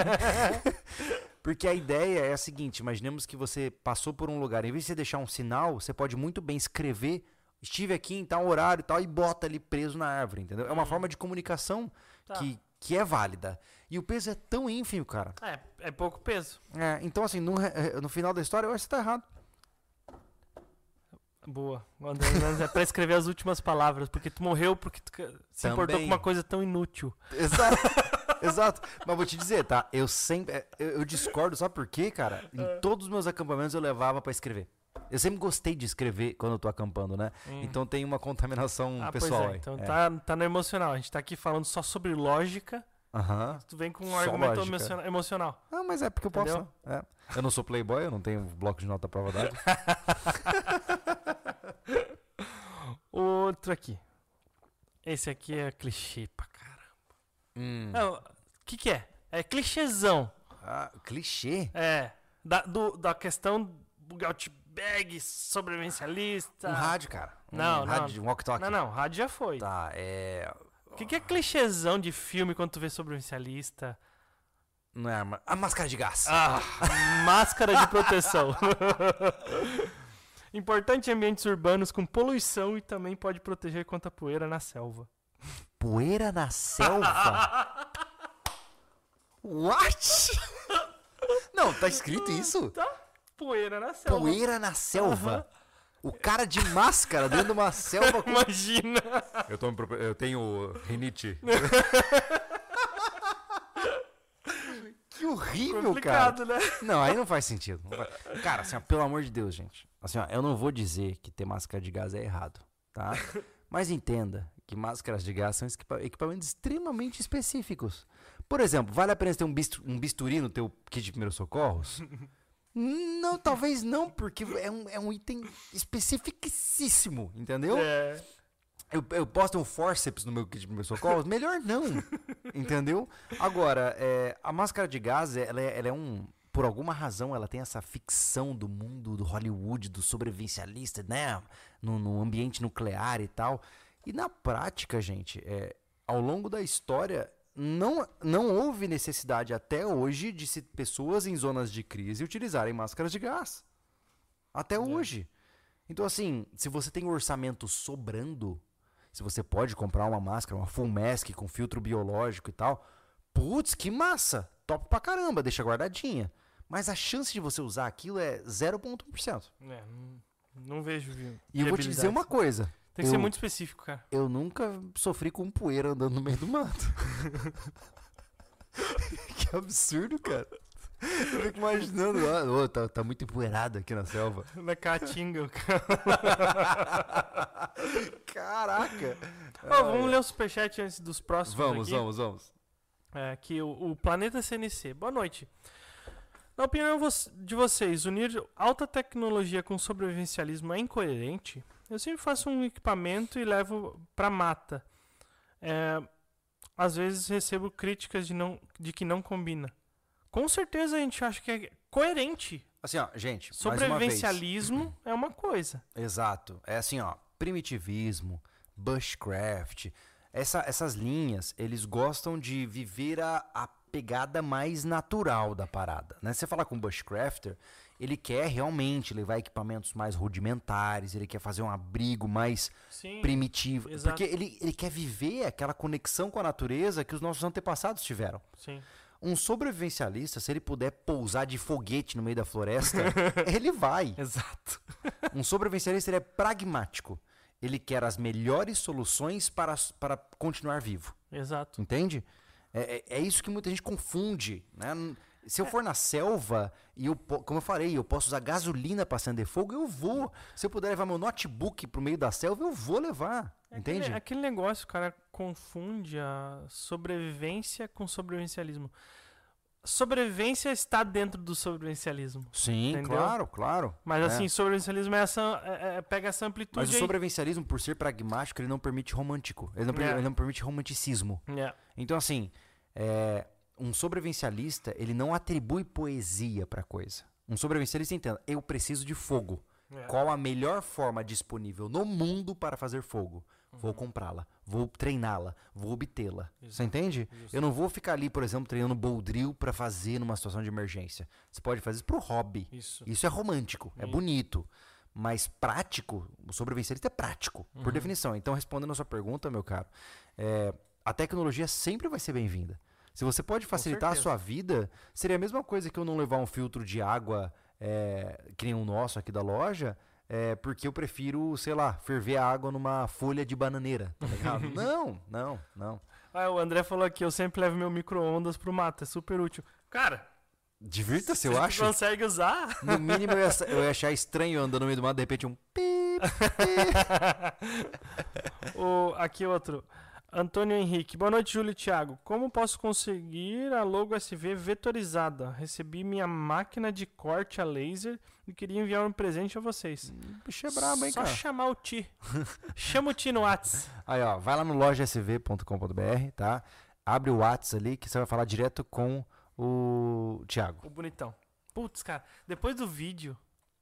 Porque a ideia é a seguinte: imaginemos que você passou por um lugar, em vez de você deixar um sinal, você pode muito bem escrever. Estive aqui em tal horário e tal, e bota ali preso na árvore, entendeu? É uma Hum. forma de comunicação Tá. que, que é válida. E o peso é tão ínfimo, cara. É, é pouco peso. É, então, assim, no, eh, no final da história, eu acho que você tá errado. Boa. O André Hernandes é pra escrever as últimas palavras, porque tu morreu porque tu se importou com Também. uma coisa tão inútil. Exato. [laughs] Exato. Mas vou te dizer, tá? Eu sempre. eh, Eu, eu discordo, sabe por quê, cara? É. Em todos os meus acampamentos eu levava pra escrever. Eu sempre gostei de escrever quando eu tô acampando, né? Hum. Então tem uma contaminação ah, pessoal pois é. Então É. Tá, tá no emocional. A gente tá aqui falando só sobre lógica. Aham. Tu vem com um Só argumento lógica. emociona- emocional. Ah, mas é porque eu posso. Entendeu? né? É. Eu não sou playboy, eu não tenho bloco de nota prova d'água. [laughs] Outro aqui. Esse aqui é clichê pra caramba. Hum. Não, o que que é? É clichêzão. Ah, clichê? É. Da, do, da questão do Outbag, sobrevivencialista. Um rádio, cara. Um Não, não. rádio, um walk-talk. Não, não, rádio já foi. Tá, é. O que, que é clichêzão de filme quando tu vê sobrevivencialista? Não é arma. A máscara de gás. Ah, máscara de proteção. [laughs] Importante em ambientes urbanos com poluição e também pode proteger contra poeira na selva. Poeira na selva? [laughs] What? Não, tá escrito isso? Tá? Poeira na selva. Poeira na selva. O cara de máscara dentro de uma selva com. [laughs] Imagina. Eu, tô, eu tenho rinite. [laughs] que horrível, cara. Complicado, né? Não, aí não faz sentido. Não faz- Cara, assim, ó, pelo amor de Deus, gente. Assim, ó, eu não vou dizer que ter máscara de gás é errado, tá? [laughs] Mas entenda que máscaras de gás são equipa- equipamentos extremamente específicos. Por exemplo, vale a pena ter um, bistu- um bisturi no teu kit de primeiros socorros? [laughs] Não, talvez não, porque é um, é um item especificíssimo, entendeu? É. Eu, eu posso ter um forceps no meu kit de primeiros socorros? Melhor não, [laughs] entendeu? Agora, é, a máscara de gás, ela é, ela é um... Por alguma razão, ela tem essa ficção do mundo do Hollywood, do sobrevivencialista, né? No, no ambiente nuclear e tal. E na prática, gente, é, ao longo da história, não, não houve necessidade até hoje de se, pessoas em zonas de crise utilizarem máscaras de gás. Até hoje. Então, assim, se você tem um orçamento sobrando, se você pode comprar uma máscara, uma full mask com filtro biológico e tal, putz, que massa! Top pra caramba, deixa guardadinha. Mas a chance de você usar aquilo é 0,1%. É, não, não vejo. E eu vou te dizer uma coisa. Tem que ser Eu- muito específico, cara. Eu nunca sofri com poeira andando no meio do mato. [laughs] que absurdo, cara. Eu fico imaginando, ah, ô, tá, tá muito empoeirado aqui na selva. Na caatinga, cara. [laughs] Caraca! Ó, vamos ler o superchat antes dos próximos Vamos, aqui. vamos, vamos. É, aqui o, o Planeta CNC. Boa noite. Na opinião de vocês, unir alta tecnologia com sobrevivencialismo é incoerente? Eu sempre faço um equipamento e levo pra mata. É, às vezes recebo críticas de, não, de que não combina. Com certeza a gente acha que é coerente. Assim, ó, gente, mais uma. Sobrevivencialismo é uma coisa. Exato. É assim, ó, primitivismo, bushcraft, essa- essas linhas, eles gostam de viver a, a pegada mais natural da parada, né? Você falar com um bushcrafter, ele quer realmente levar equipamentos mais rudimentares, ele quer fazer um abrigo mais Sim. primitivo, exato. porque ele, ele quer viver aquela conexão com a natureza que os nossos antepassados tiveram. Sim. Um sobrevivencialista, se ele puder pousar de foguete no meio da floresta, [laughs] ele vai. Exato. Um sobrevivencialista ele é pragmático. Ele quer as melhores soluções para, para continuar vivo. Exato. Entende? É, é- é isso que muita gente confunde. Né? Se eu for na selva e eu, como eu falei, eu posso usar gasolina para acender fogo, eu vou. Se eu puder levar meu notebook pro meio da selva, eu vou levar. É Entende? Aquele, aquele negócio, o cara confunde a sobrevivência com sobrevivencialismo. Sobrevivência está dentro do sobrevivencialismo. Sim, Entendeu? claro, claro. Mas É. assim, sobrevivencialismo é essa, é- é- pega essa amplitude Mas o sobrevivencialismo, por ser pragmático, ele não permite romântico. Ele não, per- É. ele não permite romanticismo. É, Então, assim, é, um sobrevivencialista, ele não atribui poesia pra coisa. Um sobrevivencialista entenda, eu preciso de fogo. é. Qual a melhor forma disponível no mundo para fazer fogo? Vou comprá-la, vou treiná-la, vou obtê-la. Você entende? Eu não vou ficar ali, por exemplo, treinando boldril pra fazer numa situação de emergência. Você pode fazer isso pro hobby. Isso. Isso é romântico, é Isso. bonito. Mas prático, o sobrevivencialista é prático, Uhum. por definição. Então, respondendo a sua pergunta, meu caro, é, a tecnologia sempre vai ser bem-vinda. Se você pode facilitar a sua vida, seria a mesma coisa que eu não levar um filtro de água é, que nem o nosso aqui da loja, é, porque eu prefiro, sei lá, ferver a água numa folha de bananeira, tá ligado? [laughs] não, não, não. Ah, o André falou aqui, eu sempre levo meu micro-ondas pro mato, é super útil. Cara, Divirta-se, se eu acho. consegue usar. No mínimo eu ia, eu ia achar estranho andando no meio do mato, de repente um pi, [laughs] o, aqui outro. Antônio Henrique. Boa noite, Júlio e Thiago. Como posso conseguir a logo SV vetorizada? Recebi minha máquina de corte a laser e queria enviar um presente a vocês. Bicho é brabo, hein, Só cara? chamar o Ti. [laughs] Chama o Ti no Whats. Aí, ó, vai lá no lojasv.com.br, tá? Abre o Whats ali que você vai falar direto com o Thiago. O bonitão. Putz, cara, depois do vídeo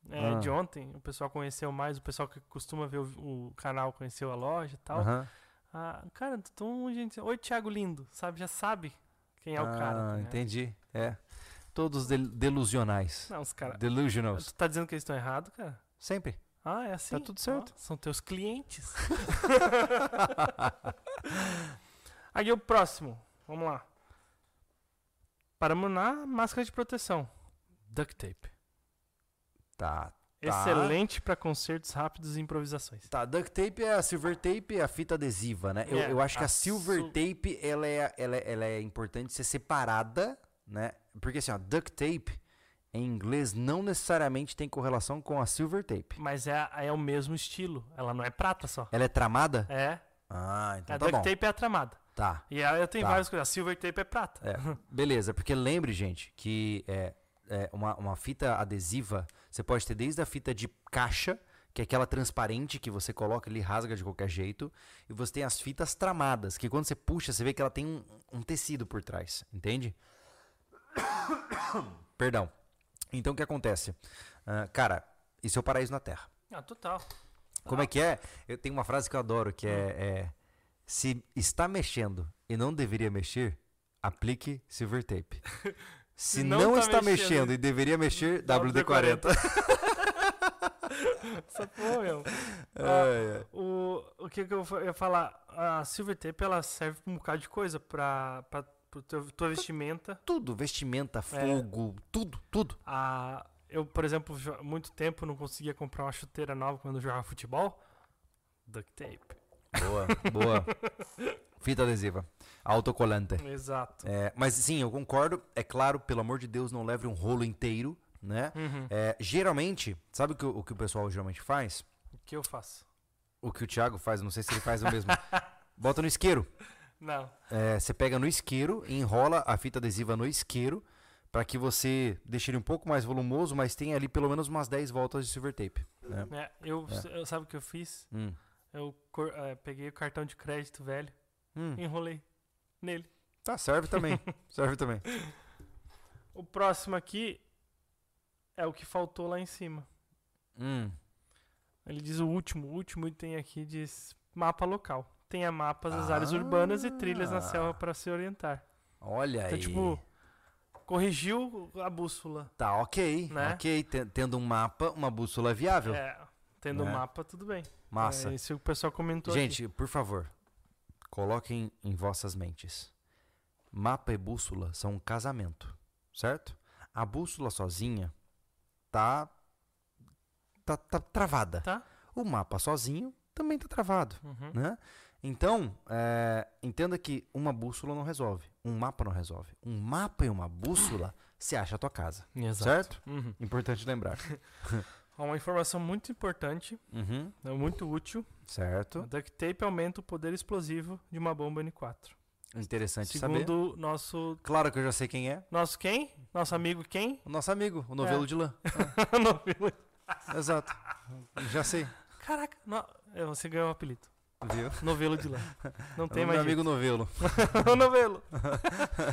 é, Ah. de ontem, o pessoal conheceu mais, o pessoal que costuma ver o, o canal conheceu a loja e tal. Aham. Ah, cara, tão gente. Oi, Thiago lindo, sabe? Já sabe quem é o cara. Ah, entendi. É. Todos del- delusionais. Não, os caras. Delusionals. Tu tá dizendo que eles estão errados, cara? Sempre. Ah, é assim. Tá tudo certo. Ó, são teus clientes. [laughs] Aí o próximo. Vamos lá. Paramos na máscara de proteção. Duct tape. Tá. Tá. Excelente para concertos rápidos e improvisações. Tá, duct tape é a silver tape, é a fita adesiva, né? Eu, É, eu acho que a a silver su- tape, ela é, ela, ela é importante ser separada, né? Porque assim, ó, duct tape, em inglês, não necessariamente tem correlação com a silver tape. Mas é, é o mesmo estilo. Ela não é prata só. Ela é tramada? É. Ah, então a tá duct bom. tape é a tramada. Tá. E aí eu tenho Tá. várias coisas. A silver tape é prata. É, beleza, porque lembre, gente, que é, é, uma, uma fita adesiva, você pode ter desde a fita de caixa, que é aquela transparente que você coloca ali, rasga de qualquer jeito, e você tem as fitas tramadas, que quando você puxa, você vê que ela tem um, um tecido por trás, entende? [coughs] Perdão. Então o que acontece? Ah, cara, isso é o paraíso na Terra. Ah, total. Como é que é? Eu tenho uma frase que eu adoro, que é, é se está mexendo e não deveria mexer, aplique silver tape. [laughs] Se, Se não, não tá está mexendo mexendo, e deveria mexer, WD-40. [laughs] Essa porra, meu. [laughs] Ai, ai. O, o que, que eu ia falar? A silver tape ela serve pra um bocado de coisa. Pra, pra, teu, tua vestimenta. Tudo, vestimenta, É. fogo, tudo, tudo. A, eu, por exemplo, muito tempo não conseguia comprar uma chuteira nova quando eu jogava futebol. Duct tape. Boa, [laughs] boa. Fita adesiva. Autocolante. Exato. É, mas sim, eu concordo. É claro, pelo amor de Deus, não leve um rolo inteiro, né? Uhum. É, geralmente, sabe o que, o que o pessoal geralmente faz? O que eu faço? O que o Thiago faz, não sei se ele faz o mesmo. [laughs] Bota no isqueiro. Não. É, você pega no isqueiro e enrola a fita adesiva no isqueiro para que você deixe ele um pouco mais volumoso, mas tenha ali pelo menos umas 10 voltas de silver tape. Né? É, eu, É. eu- sabe o que eu fiz? Hum. Eu cor- eh, peguei o cartão de crédito velho Hum. enrolei nele. Tá, serve também. [laughs] serve também. O próximo aqui é o que faltou lá em cima. Hum. Ele diz o último, o último item aqui diz mapa local. Tenha mapas das áreas urbanas e trilhas na Ah. selva para se orientar. Olha Então, aí. tipo, corrigiu a bússola. Tá, ok. Né? Ok. Ten- Tendo um mapa, uma bússola viável. É, tendo um Né? mapa, tudo bem. Massa. É isso que o pessoal comentou aqui. Gente, por favor, coloquem em vossas mentes. Mapa e bússola são um casamento, certo? A bússola sozinha tá tá, tá travada. Tá? O mapa sozinho também tá travado, Uhum. né? Então, é, entenda que uma bússola não resolve, um mapa não resolve. Um mapa e uma bússola [coughs] se acha a tua casa, Exato. certo? Uhum. Importante lembrar. [laughs] Ó, Uma informação muito importante, Uhum, é muito útil. certo. O duct tape aumenta o poder explosivo de uma bomba N4. Interessante saber. Segundo nosso Claro que eu já sei quem é. nosso quem? Nosso amigo quem? O nosso amigo, o novelo É. de lã. [laughs] Novelo. Exato. Já sei. Caraca, no- é, você ganhou o apelido. Viu? Novelo de lã. Não É tem o mais meu amigo novelo. [laughs] o novelo.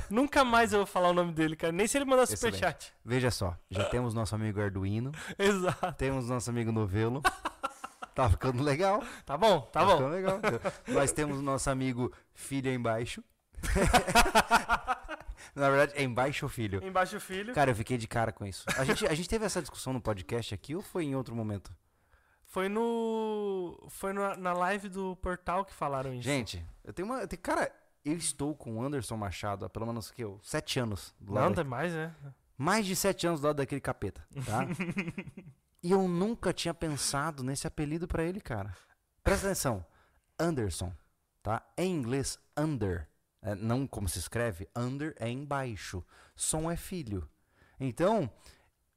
Nunca mais eu vou falar o nome dele, cara. Nem se ele mandar Excelente. superchat. Veja só, já temos nosso amigo Arduino, [laughs] Exato. temos nosso amigo novelo. [laughs] Tá ficando legal. Tá bom, tá bom. ficando legal. Nós temos o nosso amigo filho embaixo. Na verdade, é embaixo ou filho? Embaixo o filho. Cara, eu fiquei de cara com isso. A gente, a gente teve essa discussão no podcast aqui ou foi em outro momento? Foi no. Foi no- na live do portal que falaram isso. Gente, eu tenho uma. eu tenho- cara, eu estou com o Anderson Machado há pelo menos que eu, sete anos. Do lado Não, tem mais, né? mais de sete anos do lado daquele capeta, tá? [laughs] e eu nunca tinha pensado nesse apelido pra ele, cara. Presta atenção. Anderson, tá? Em inglês, under. É, não como se escreve, under é embaixo. Som é filho. Então,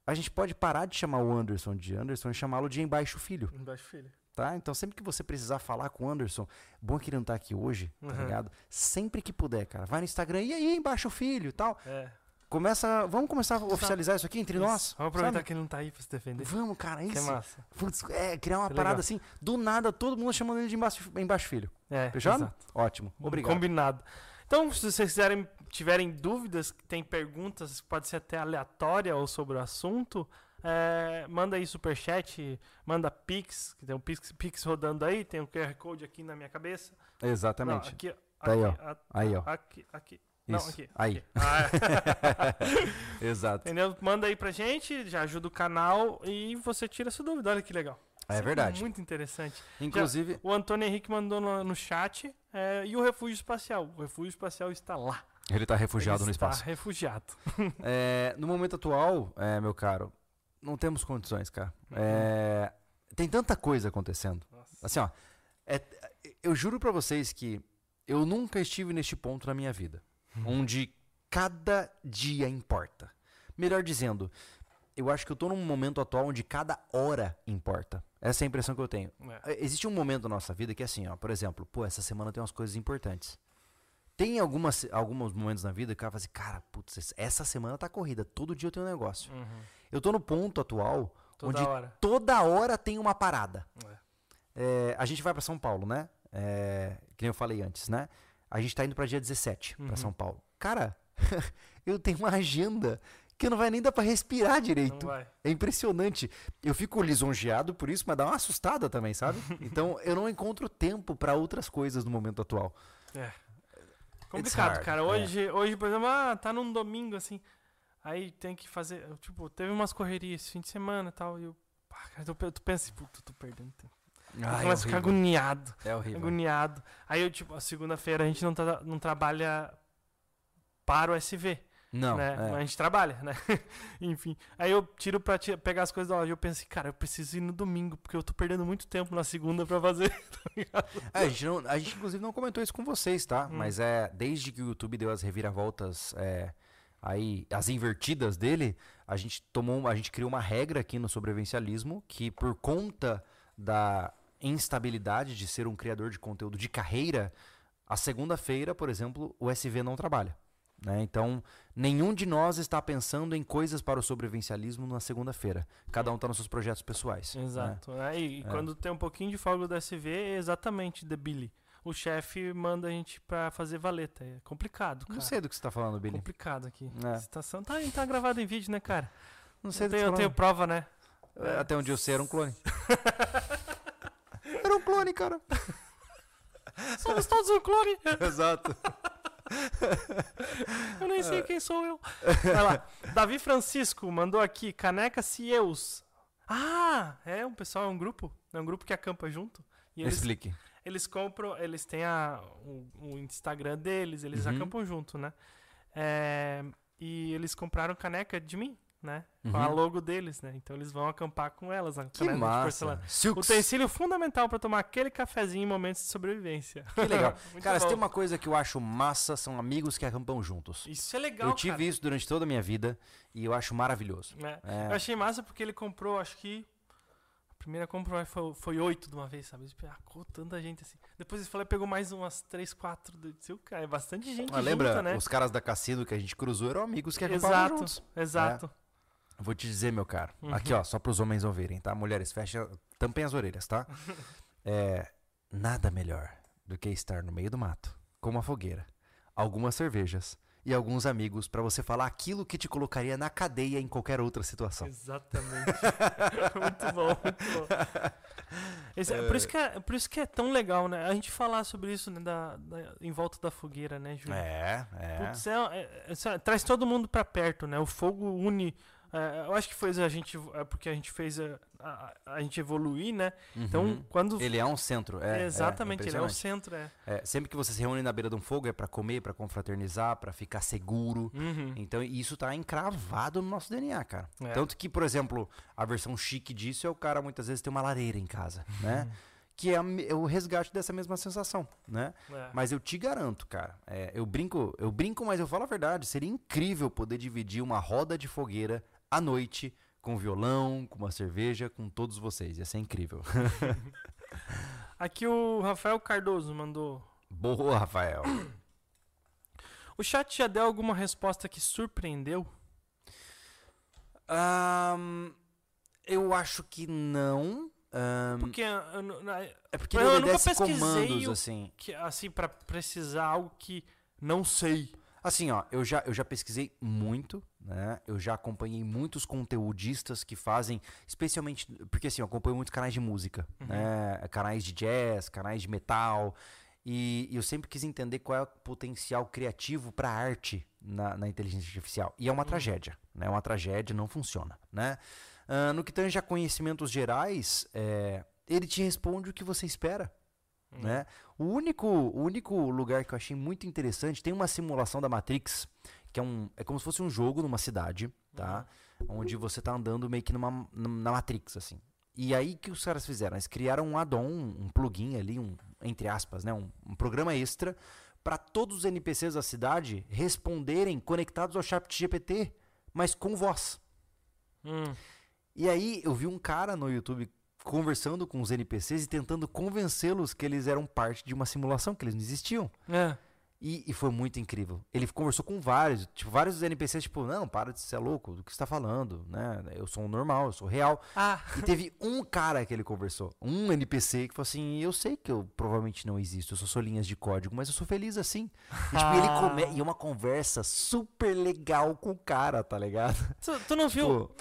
a gente pode parar de chamar o Anderson de Anderson e chamá-lo de embaixo filho, Embaixo filho. tá? Então, sempre que você precisar falar com o Anderson, bom que ele não tá aqui hoje, tá Uhum. ligado? Sempre que puder, cara. Vai no Instagram, e aí, embaixo filho e tal. É. Começa, vamos começar a oficializar isso aqui entre Isso. nós. Vamos aproveitar sabe? que ele não tá aí pra se defender. Vamos, cara, Que isso. massa. Putz, é, criar uma Que parada legal. assim, do nada, todo mundo chamando ele de embaixo, embaixo filho. É, Fechado? exato. Ótimo. Obrigado. Combinado. Então, se vocês quiserem, tiverem dúvidas, tem perguntas, pode ser até aleatória ou sobre o assunto, é, manda aí superchat, manda Pix, que tem um Pix, Pix rodando aí, tem um QR Code aqui na minha cabeça. Não, Exatamente. aqui, ó. Tá aí, aqui, a- Aí, ó. Aqui, aqui. Não, Isso. aqui. Aí. aqui. Ah, [laughs] Exato. entendeu? Manda aí pra gente, já ajuda o canal e você tira essa dúvida. Olha que legal. É verdade. Muito interessante. Inclusive, O Antônio Henrique mandou no, no chat. é, e o refúgio espacial? O refúgio espacial está lá. ele tá refugiado Ele no está espaço. refugiado. [laughs] É, no momento atual, é, meu caro, não temos condições, cara. Uhum. É, tem tanta coisa acontecendo. Nossa. Assim, ó. é- eu juro pra vocês que eu nunca estive neste ponto na minha vida. Uhum. Onde cada dia importa. Melhor dizendo, eu acho que eu tô num momento atual onde cada hora importa. Essa é a impressão que eu tenho. É. É, Existe um momento na nossa vida que é assim, ó, por exemplo, pô, essa semana tem umas coisas importantes. Tem algumas, alguns momentos na vida que o cara fala assim, cara, putz, essa semana tá corrida, todo dia eu tenho um negócio. Uhum. Eu tô no ponto atual Toda onde hora. toda hora tem uma parada. É. É, a gente vai pra São Paulo, né? É, que nem eu falei antes, né? A gente tá indo pra dia 17 pra Uhum. São Paulo. Cara, [laughs] eu tenho uma agenda que não vai nem dar pra respirar direito. É impressionante. Eu fico lisonjeado por isso, mas dá uma assustada também, sabe? [laughs] Então eu não encontro tempo pra outras coisas no momento atual. Complicado, hard, cara. é. Hoje, hoje, por exemplo, ah, tá num domingo assim. Aí tem que fazer. Tipo, teve umas correrias esse fim de semana e tal. E eu. Pá, cara, tu, tu pensa puta, tô perdendo tempo. Eu Ai, começo a ficar agoniado. É horrível. Agoniado. Aí eu, tipo, a segunda-feira a gente não, tra- não trabalha para o SV. Não, né? é. A gente trabalha, né? [laughs] Enfim. Aí eu tiro pra pegar as coisas da loja. Eu pensei, cara, eu preciso ir no domingo, porque eu tô perdendo muito tempo na segunda pra fazer. [laughs] tá? É, a, gente não- a gente, inclusive, não comentou isso com vocês, tá? Hum. Mas é, desde que o YouTube deu as reviravoltas, é, aí, as invertidas dele, a gente tomou, a gente criou uma regra aqui no sobrevivencialismo que, por conta da instabilidade de ser um criador de conteúdo de carreira, a segunda-feira, por exemplo, o SV não trabalha. Né? Então, nenhum de nós está pensando em coisas para o sobrevivencialismo na segunda-feira. Cada um está nos seus projetos pessoais. né? Exato. né? E, e É. quando tem um pouquinho de folga do SV, é exatamente The Billy. O chefe manda a gente pra fazer valeta. É complicado, cara. Não sei do que você está falando, Billy. Complicado aqui. É. A situação tá, tá gravado em vídeo, né, cara? Não sei Eu do que tenho, eu tá tenho falando. prova, né? É, Até onde eu sei, era um clone. [laughs] era um clone, cara. Somos todos um clone. [laughs] Exato. [laughs] [laughs] Eu nem É. sei quem sou eu. Vai lá. Davi Francisco mandou aqui, caneca Cieus. Ah, é um pessoal, é um grupo. É um grupo que acampa junto. E eles, Explique. eles compram, eles têm a, o, o Instagram deles, eles Uhum. acampam junto, né? É, e eles compraram caneca de mim, né? Com Uhum. a logo deles, né? Então eles vão acampar com elas. a Que de massa. Utensílio fundamental pra tomar aquele cafezinho em momentos de sobrevivência. Que legal. [laughs] Cara, se bom. tem uma coisa que eu acho massa, são amigos que acampam juntos. Isso é legal, eu tive cara. isso durante toda a minha vida e eu acho maravilhoso. né? É. Eu achei massa porque ele comprou, acho que. A primeira compra foi, foi oito de uma vez, sabe? Ele pegou tanta gente assim. Depois ele falou, pegou mais umas três, quatro. Disse, "Ô, cara, é bastante gente Ah, lembra, junta, né? os caras da Cassino que a gente cruzou eram amigos que acampavam Exato, juntos. exato. Vou te dizer, meu caro. Uhum. Aqui, ó, só para os homens ouvirem, tá? Mulheres, fecha, tampem as orelhas, tá? [laughs] É, nada melhor do que estar no meio do mato, com uma fogueira, algumas cervejas e alguns amigos para você falar aquilo que te colocaria na cadeia em qualquer outra situação. Exatamente. [laughs] muito bom, muito bom. Esse- é por, isso que é, por isso que é tão legal, né? A gente falar sobre isso né, da, da- em volta da fogueira, né, Júlio? É, é. Putz, é- é- é- traz todo mundo pra perto, né? O fogo une. É, eu acho que fez a gente. É porque a gente fez a, a, a gente evoluir, né? Então, Uhum. quando. ele é um centro, é. é exatamente, ele é impressionante. centro, é. É, sempre que você se reúne na beira de um fogo é para comer, para confraternizar, para ficar seguro. Uhum. Então isso tá encravado no nosso DNA, cara. É. Tanto que, por exemplo, a versão chique disso é o cara muitas vezes ter uma lareira em casa, Uhum. né? Que é, é o resgate dessa mesma sensação, né? É. Mas eu te garanto, cara, é, eu brinco, eu brinco, mas eu falo a verdade. Seria incrível poder dividir uma roda de fogueira à noite com violão, com uma cerveja, com todos vocês. Ia ser incrível. [laughs] Aqui o Rafael Cardoso mandou. Boa, Rafael. O chat já deu alguma resposta que surpreendeu? Ahn, eu acho que não. Ahn, Porque eu, nu- na- é porque eu nunca pesquisei comandos, assim. que, assim, pra precisar algo que não sei. Assim, ó, eu já, eu já pesquisei muito, né? Eu já acompanhei muitos conteudistas que fazem, especialmente, porque assim, eu acompanho muitos canais de música, né? Canais de jazz, canais de metal. E, e eu sempre quis entender qual é o potencial criativo para arte na, na inteligência artificial. E é uma tragédia, né? É uma tragédia, não funciona, né? Ah, no que tange a conhecimentos gerais, é, ele te responde o que você espera né? O único, o único lugar que eu achei muito interessante, tem uma simulação da Matrix, que é um é como se fosse um jogo numa cidade, tá? Onde você tá andando meio que numa na Matrix assim. E aí que os caras fizeram? Eles criaram um add-on, um plugin ali, um entre aspas, né, um, um programa extra para todos os NPCs da cidade responderem conectados ao chat GPT, mas com voz. Hum. E aí eu vi um cara no YouTube conversando com os NPCs e tentando convencê-los que eles eram parte de uma simulação, que eles não existiam. É. E, e foi muito incrível. Ele conversou com vários, tipo, vários dos NPCs, tipo, não, para de ser louco, do que você tá falando, né? Eu sou um normal, eu sou real. Ah, E teve um cara que ele conversou, um NPC que falou assim, eu sei que eu provavelmente não existo, eu só sou linhas de código, mas eu sou feliz assim. E, tipo, ele come... e uma conversa super legal com o cara, tá ligado? tu, tu não [laughs] viu? Tipo,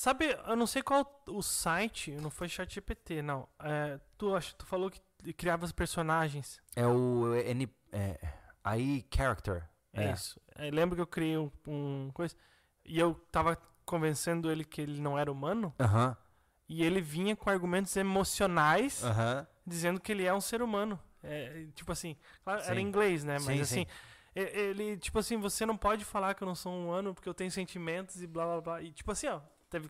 Sabe, eu não sei qual o site, não foi ChatGPT, não. É, tu, acho, tu falou que criava os personagens. É o N, é, aí character. É, isso. É, lembra que eu criei um, um coisa e eu tava convencendo ele que ele não era humano Aham. e ele vinha com argumentos emocionais Aham. dizendo que ele é um ser humano. É, tipo assim, claro, era em inglês, né? Mas Sim, assim, sim. Ele, tipo assim, você não pode falar que eu não sou um humano porque eu tenho sentimentos e blá blá blá. E tipo assim, ó, teve.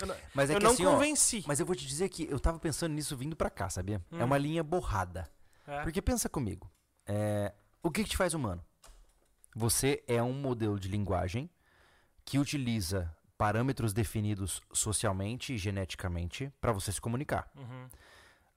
Eu não, Mas é eu que não assim, ó, convenci. mas eu vou te dizer que eu tava pensando nisso vindo pra cá, sabia? É Hum. uma linha borrada. É. Porque pensa comigo, é, o que, que te faz humano? Você é um modelo de linguagem que utiliza parâmetros definidos socialmente e geneticamente para você se comunicar. Uhum,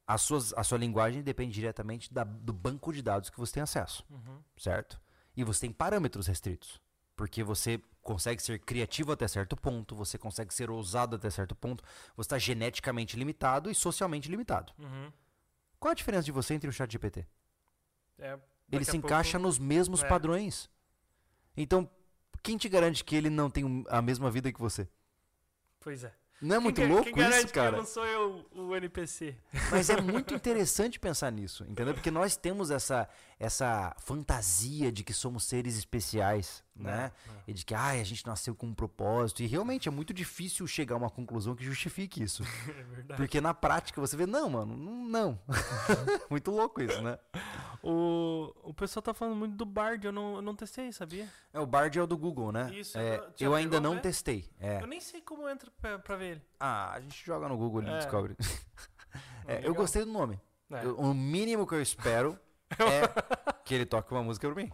A, suas, a sua linguagem depende diretamente da- do banco de dados que você tem acesso, uhum, certo? E você tem parâmetros restritos, porque você consegue ser criativo até certo ponto, você consegue ser ousado até certo ponto, você está geneticamente limitado e socialmente limitado. uhum. Qual a diferença de você entre o chat GPT? É, Ele se a pouco- encaixa nos mesmos É. padrões. Então, quem te garante que ele não tem a mesma vida que você? Pois é. Não é muito quem, louco quem garante isso, que cara? eu não sou eu o NPC? [laughs] Mas é muito interessante pensar nisso, entendeu? Porque nós temos essa, essa fantasia de que somos seres especiais, né? E de que ai, a gente nasceu com um propósito. E realmente é muito difícil chegar a uma conclusão que justifique isso. [laughs] É verdade. Porque na prática você vê, não, mano, não. [laughs] muito louco isso, né? O, o pessoal tá falando muito do Bard, eu não, eu não testei, sabia? É, o Bard é o do Google, né? Isso, É, eu- ainda não né? testei. É. Eu nem sei como entra pra, pra ver ele. Ah, a gente joga no Google e É. descobre. [laughs] É, eu gostei do nome. É. Eu- o mínimo que eu espero é que ele toque uma música pra mim.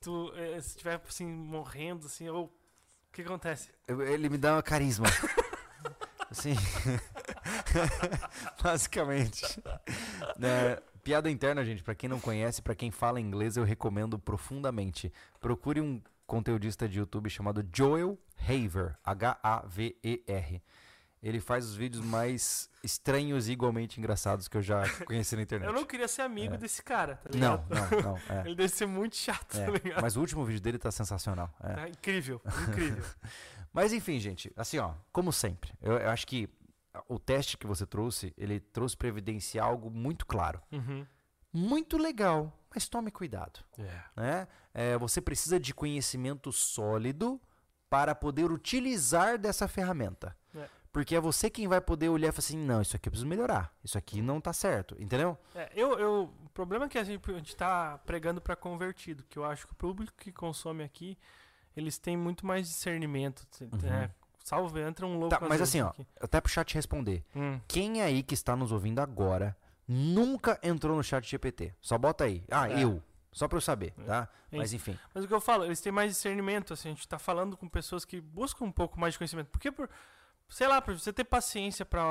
Tu eh, se estiver assim, morrendo, assim, ou. O que acontece? Ele me dá uma carisma. [laughs] assim. [laughs] Basicamente. Né, piada interna, gente. Pra quem não conhece, pra quem fala inglês, eu recomendo profundamente. Procure um conteudista de YouTube chamado Joel Haver. H-A-V-E-R. Ele faz os vídeos mais estranhos e igualmente engraçados que eu já [laughs] conheci na internet. Eu não queria ser amigo É. desse cara, tá Não, ligado? não, não. [laughs] É. Ele deve ser muito chato, É, tá ligado? mas o último vídeo dele tá sensacional. é. Tá incrível, incrível. [laughs] Mas enfim, gente, assim, ó, como sempre, eu, eu acho que o teste que você trouxe, ele trouxe pra evidenciar algo muito claro. Uhum. Muito legal, mas tome cuidado, É. né? É, você precisa de conhecimento sólido para poder utilizar dessa ferramenta. É. Porque é você quem vai poder olhar e falar assim, não, isso aqui eu preciso melhorar, isso aqui não tá certo, entendeu? É, eu, eu, o problema é que a gente, a gente tá pregando pra convertido, que eu acho que o público que consome aqui, eles têm muito mais discernimento, Uhum. né? Salve, entra um louco Tá, mas assim, ó, aqui. até pro chat responder. Hum, Quem aí que está nos ouvindo agora nunca entrou no chat GPT? Só bota aí. Ah, É. eu. Só pra eu saber, tá? É Mas enfim. Mas o que eu falo, eles têm mais discernimento, assim, a gente tá falando com pessoas que buscam um pouco mais de conhecimento. Porque, por, sei lá, por você ter paciência pra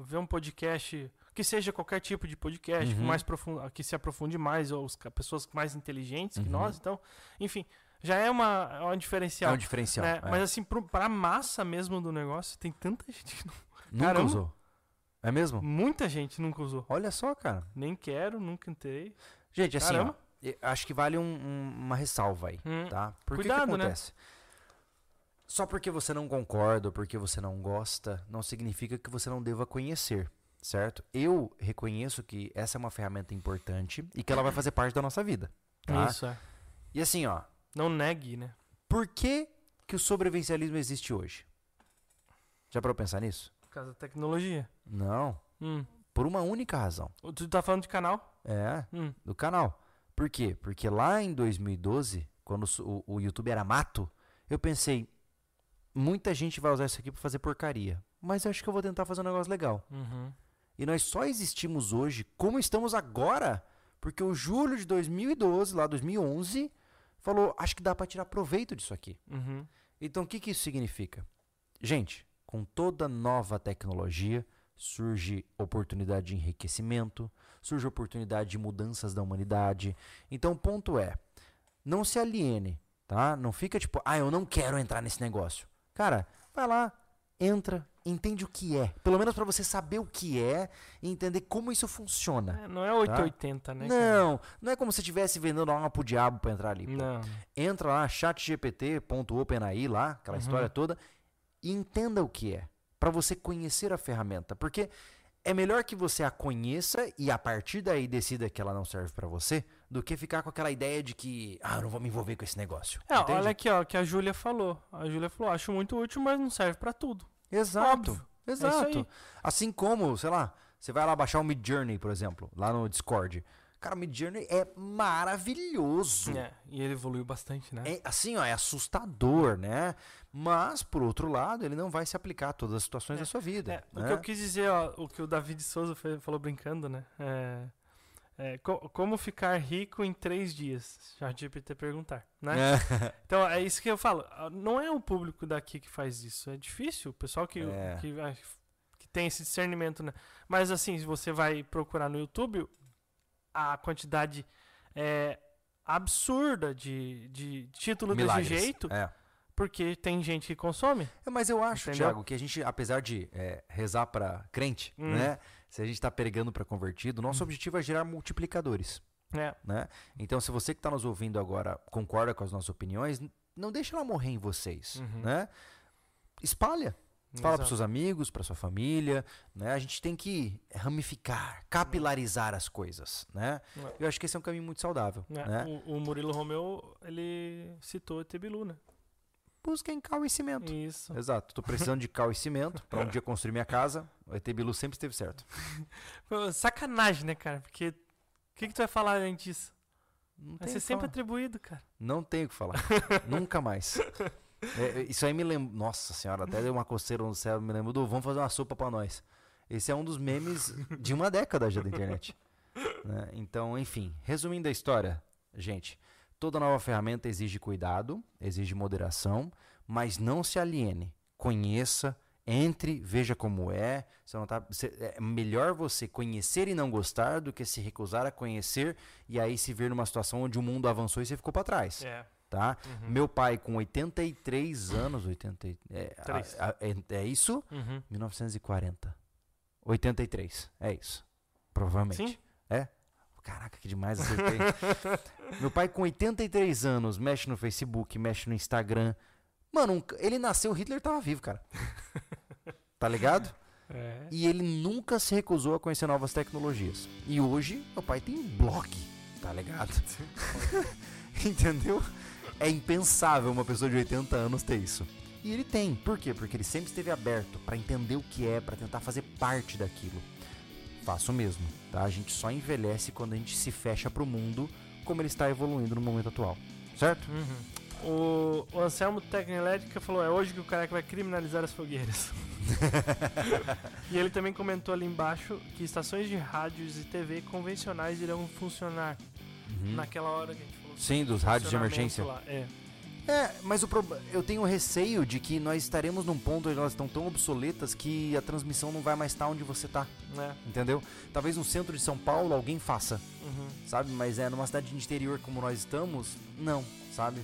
ver um podcast, que seja qualquer tipo de podcast, Uhum. mais profundo, que se aprofunde mais, ou ca- pessoas mais inteligentes que Uhum. nós, então, enfim, já é uma, é um É diferencial. um diferencial. né? é. Mas assim, pro, pra massa mesmo do negócio, tem tanta [laughs] gente que não, nunca caramba. usou. É mesmo? muita gente nunca usou. Olha só, cara. Nem quero, nunca entrei. Gente, assim, ó, Caramba. acho que vale um- um- uma ressalva aí, Hum, tá? Por que que Cuidado, né? Só porque você não concorda ou porque você não gosta, não significa que você não deva conhecer, certo? Eu reconheço que essa é uma ferramenta importante e que ela vai fazer parte da nossa vida, tá? Isso, é. E assim, ó, Não negue, né? Por que, que o sobrevivencialismo existe hoje? Já parou pensar nisso? Por causa da tecnologia. Não. Hum. Por uma única razão. Tu tá falando de canal? É, Hum. do canal. Por quê? Porque lá em 2012, quando o, o YouTube era mato, eu pensei, muita gente vai usar isso aqui pra fazer porcaria. Mas eu acho que eu vou tentar fazer um negócio legal. Uhum. E nós só existimos hoje como estamos agora, porque o Júlio de 2012, lá 2011, falou, acho que dá pra tirar proveito disso aqui. Uhum. Então, o que, que isso significa? Gente, com toda nova tecnologia, surge oportunidade de enriquecimento, surge oportunidade de mudanças da humanidade. Então, o ponto é, não se aliene, tá? Não fica tipo, ah, eu não quero entrar nesse negócio. Cara, vai lá, entra, entende o que é. Pelo menos para você saber o que é e entender como isso funciona. É, não é 880, né? cara? Não, não é como se estivesse vendendo alma pro diabo pra entrar ali. pô Não. entra lá, chatgpt.openai lá, aquela Uhum. história toda, e entenda o que é, para você conhecer a ferramenta, porque é melhor que você a conheça e a partir daí decida que ela não serve para você, do que ficar com aquela ideia de que, ah, eu não vou me envolver com esse negócio. É, Entende? olha aqui, ó, que a Júlia falou. A Júlia falou, acho muito útil, mas não serve pra tudo. Exato. Óbvio. Exato. aí. assim como, sei lá, você vai lá baixar o Mid Journey, por exemplo, lá no Discord. Cara, o Midjourney é maravilhoso. É, e ele evoluiu bastante, né? É, assim, ó, é assustador, né? Mas, por outro lado, ele não vai se aplicar a todas as situações É, da sua vida. É, o né? que eu quis dizer, ó, o que o David Souza falou brincando, né? É, é, co- como ficar rico em três dias? Já GPT perguntar, né? É. [laughs] Então é isso que eu falo. ah, Não é o público daqui que faz isso. É difícil. O pessoal que, É. que, que tem esse discernimento, né? Mas assim, se você vai procurar no YouTube, a quantidade é absurda de, de título Milagres. desse jeito, É. porque tem gente que consome. Mas eu acho, Entendeu? Thiago, que a gente, apesar de rezar para crente, Hum. né? Se a gente tá pregando para convertido, nosso objetivo é gerar multiplicadores, né? né? Então, se você que tá nos ouvindo agora concorda com as nossas opiniões, não deixa ela morrer em vocês, Uhum. né? Espalha. Fala para seus amigos, para sua família, né? A gente tem que ramificar, capilarizar as coisas, né? É. Eu acho que esse é um caminho muito saudável, né? né? O, o Murilo Romeu, ele citou Etebilu, né? Busquem cal e cimento. Isso. Exato. Tô precisando de cal e cimento para um dia construir minha casa. O ET Bilu sempre esteve certo. [laughs] Sacanagem, né, cara? Porque o que, que tu vai falar além disso? Não Vai ser sempre falar. atribuído, cara. Não tenho o que falar. [laughs] Nunca mais. É, é, isso aí me lembra. Nossa senhora, até deu uma coceira no céu. Me lembro do vamos fazer uma sopa pra nós. Esse é um dos memes de uma década já da internet. né? Então, enfim, resumindo a história, gente, toda nova ferramenta exige cuidado, exige moderação, mas não se aliene. Conheça, entre, veja como é. Você não tá, você- é melhor você conhecer e não gostar do que se recusar a conhecer e aí se ver numa situação onde o mundo avançou e você ficou pra trás É. tá? Uhum. Meu pai com 83 anos, 80, e- é, a- a- é, é isso? Uhum. 1940. 83, é isso. Provavelmente. Sim? Caraca, que demais acertei. [laughs] Meu pai com 83 anos mexe no Facebook, mexe no Instagram. Mano, ele nasceu, Hitler tava vivo, cara. [laughs] Tá ligado? [laughs] É. E ele nunca se recusou a conhecer novas tecnologias. E hoje, meu pai tem blog, tá ligado? [laughs] Entendeu? É impensável uma pessoa de 80 anos ter isso. E ele tem. Por quê? Porque ele sempre esteve aberto pra entender o que é, pra tentar fazer parte daquilo. Faço o mesmo, tá? A gente só envelhece quando a gente se fecha pro mundo como ele está evoluindo no momento atual. Certo? Uhum. O, o Anselmo Tecnoelétrica falou: é hoje que o careca vai criminalizar as fogueiras. [laughs] e ele também comentou ali embaixo que estações de rádios e TV convencionais irão funcionar Uhum. naquela hora que a gente falou. Sim, dos rádios de emergência. lá. É. É, mas o prob- eu tenho receio de que nós estaremos num ponto onde elas estão tão obsoletas que a transmissão não vai mais estar onde você tá, Né? entendeu? Talvez no centro de São Paulo alguém faça, Uhum. sabe? Mas é numa cidade de interior como nós estamos, não, sabe?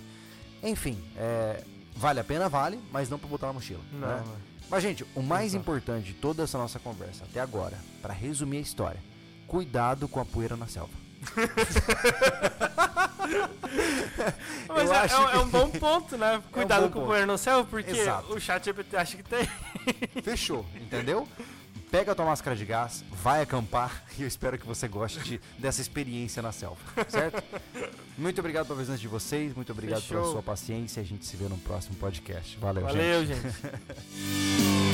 Enfim, é, vale a pena, vale, mas não pra botar na mochila. Não, né? é. Mas, gente, o mais Exato. importante de toda essa nossa conversa até agora, pra resumir a história, cuidado com a poeira na selva. [laughs] Mas é, acho é um- é um bom ponto, né? [laughs] Cuidado bom com o ponto. poeira no céu, porque Exato. o chat GPT acha que tem. Fechou, entendeu? [laughs] Pega a tua máscara de gás, vai acampar [laughs] e eu espero que você goste de- dessa experiência na selva, certo? [laughs] Muito obrigado pela presença de vocês, muito obrigado pela Fechou. sua paciência. A gente se vê no próximo podcast. Valeu, Valeu, gente. gente. [laughs]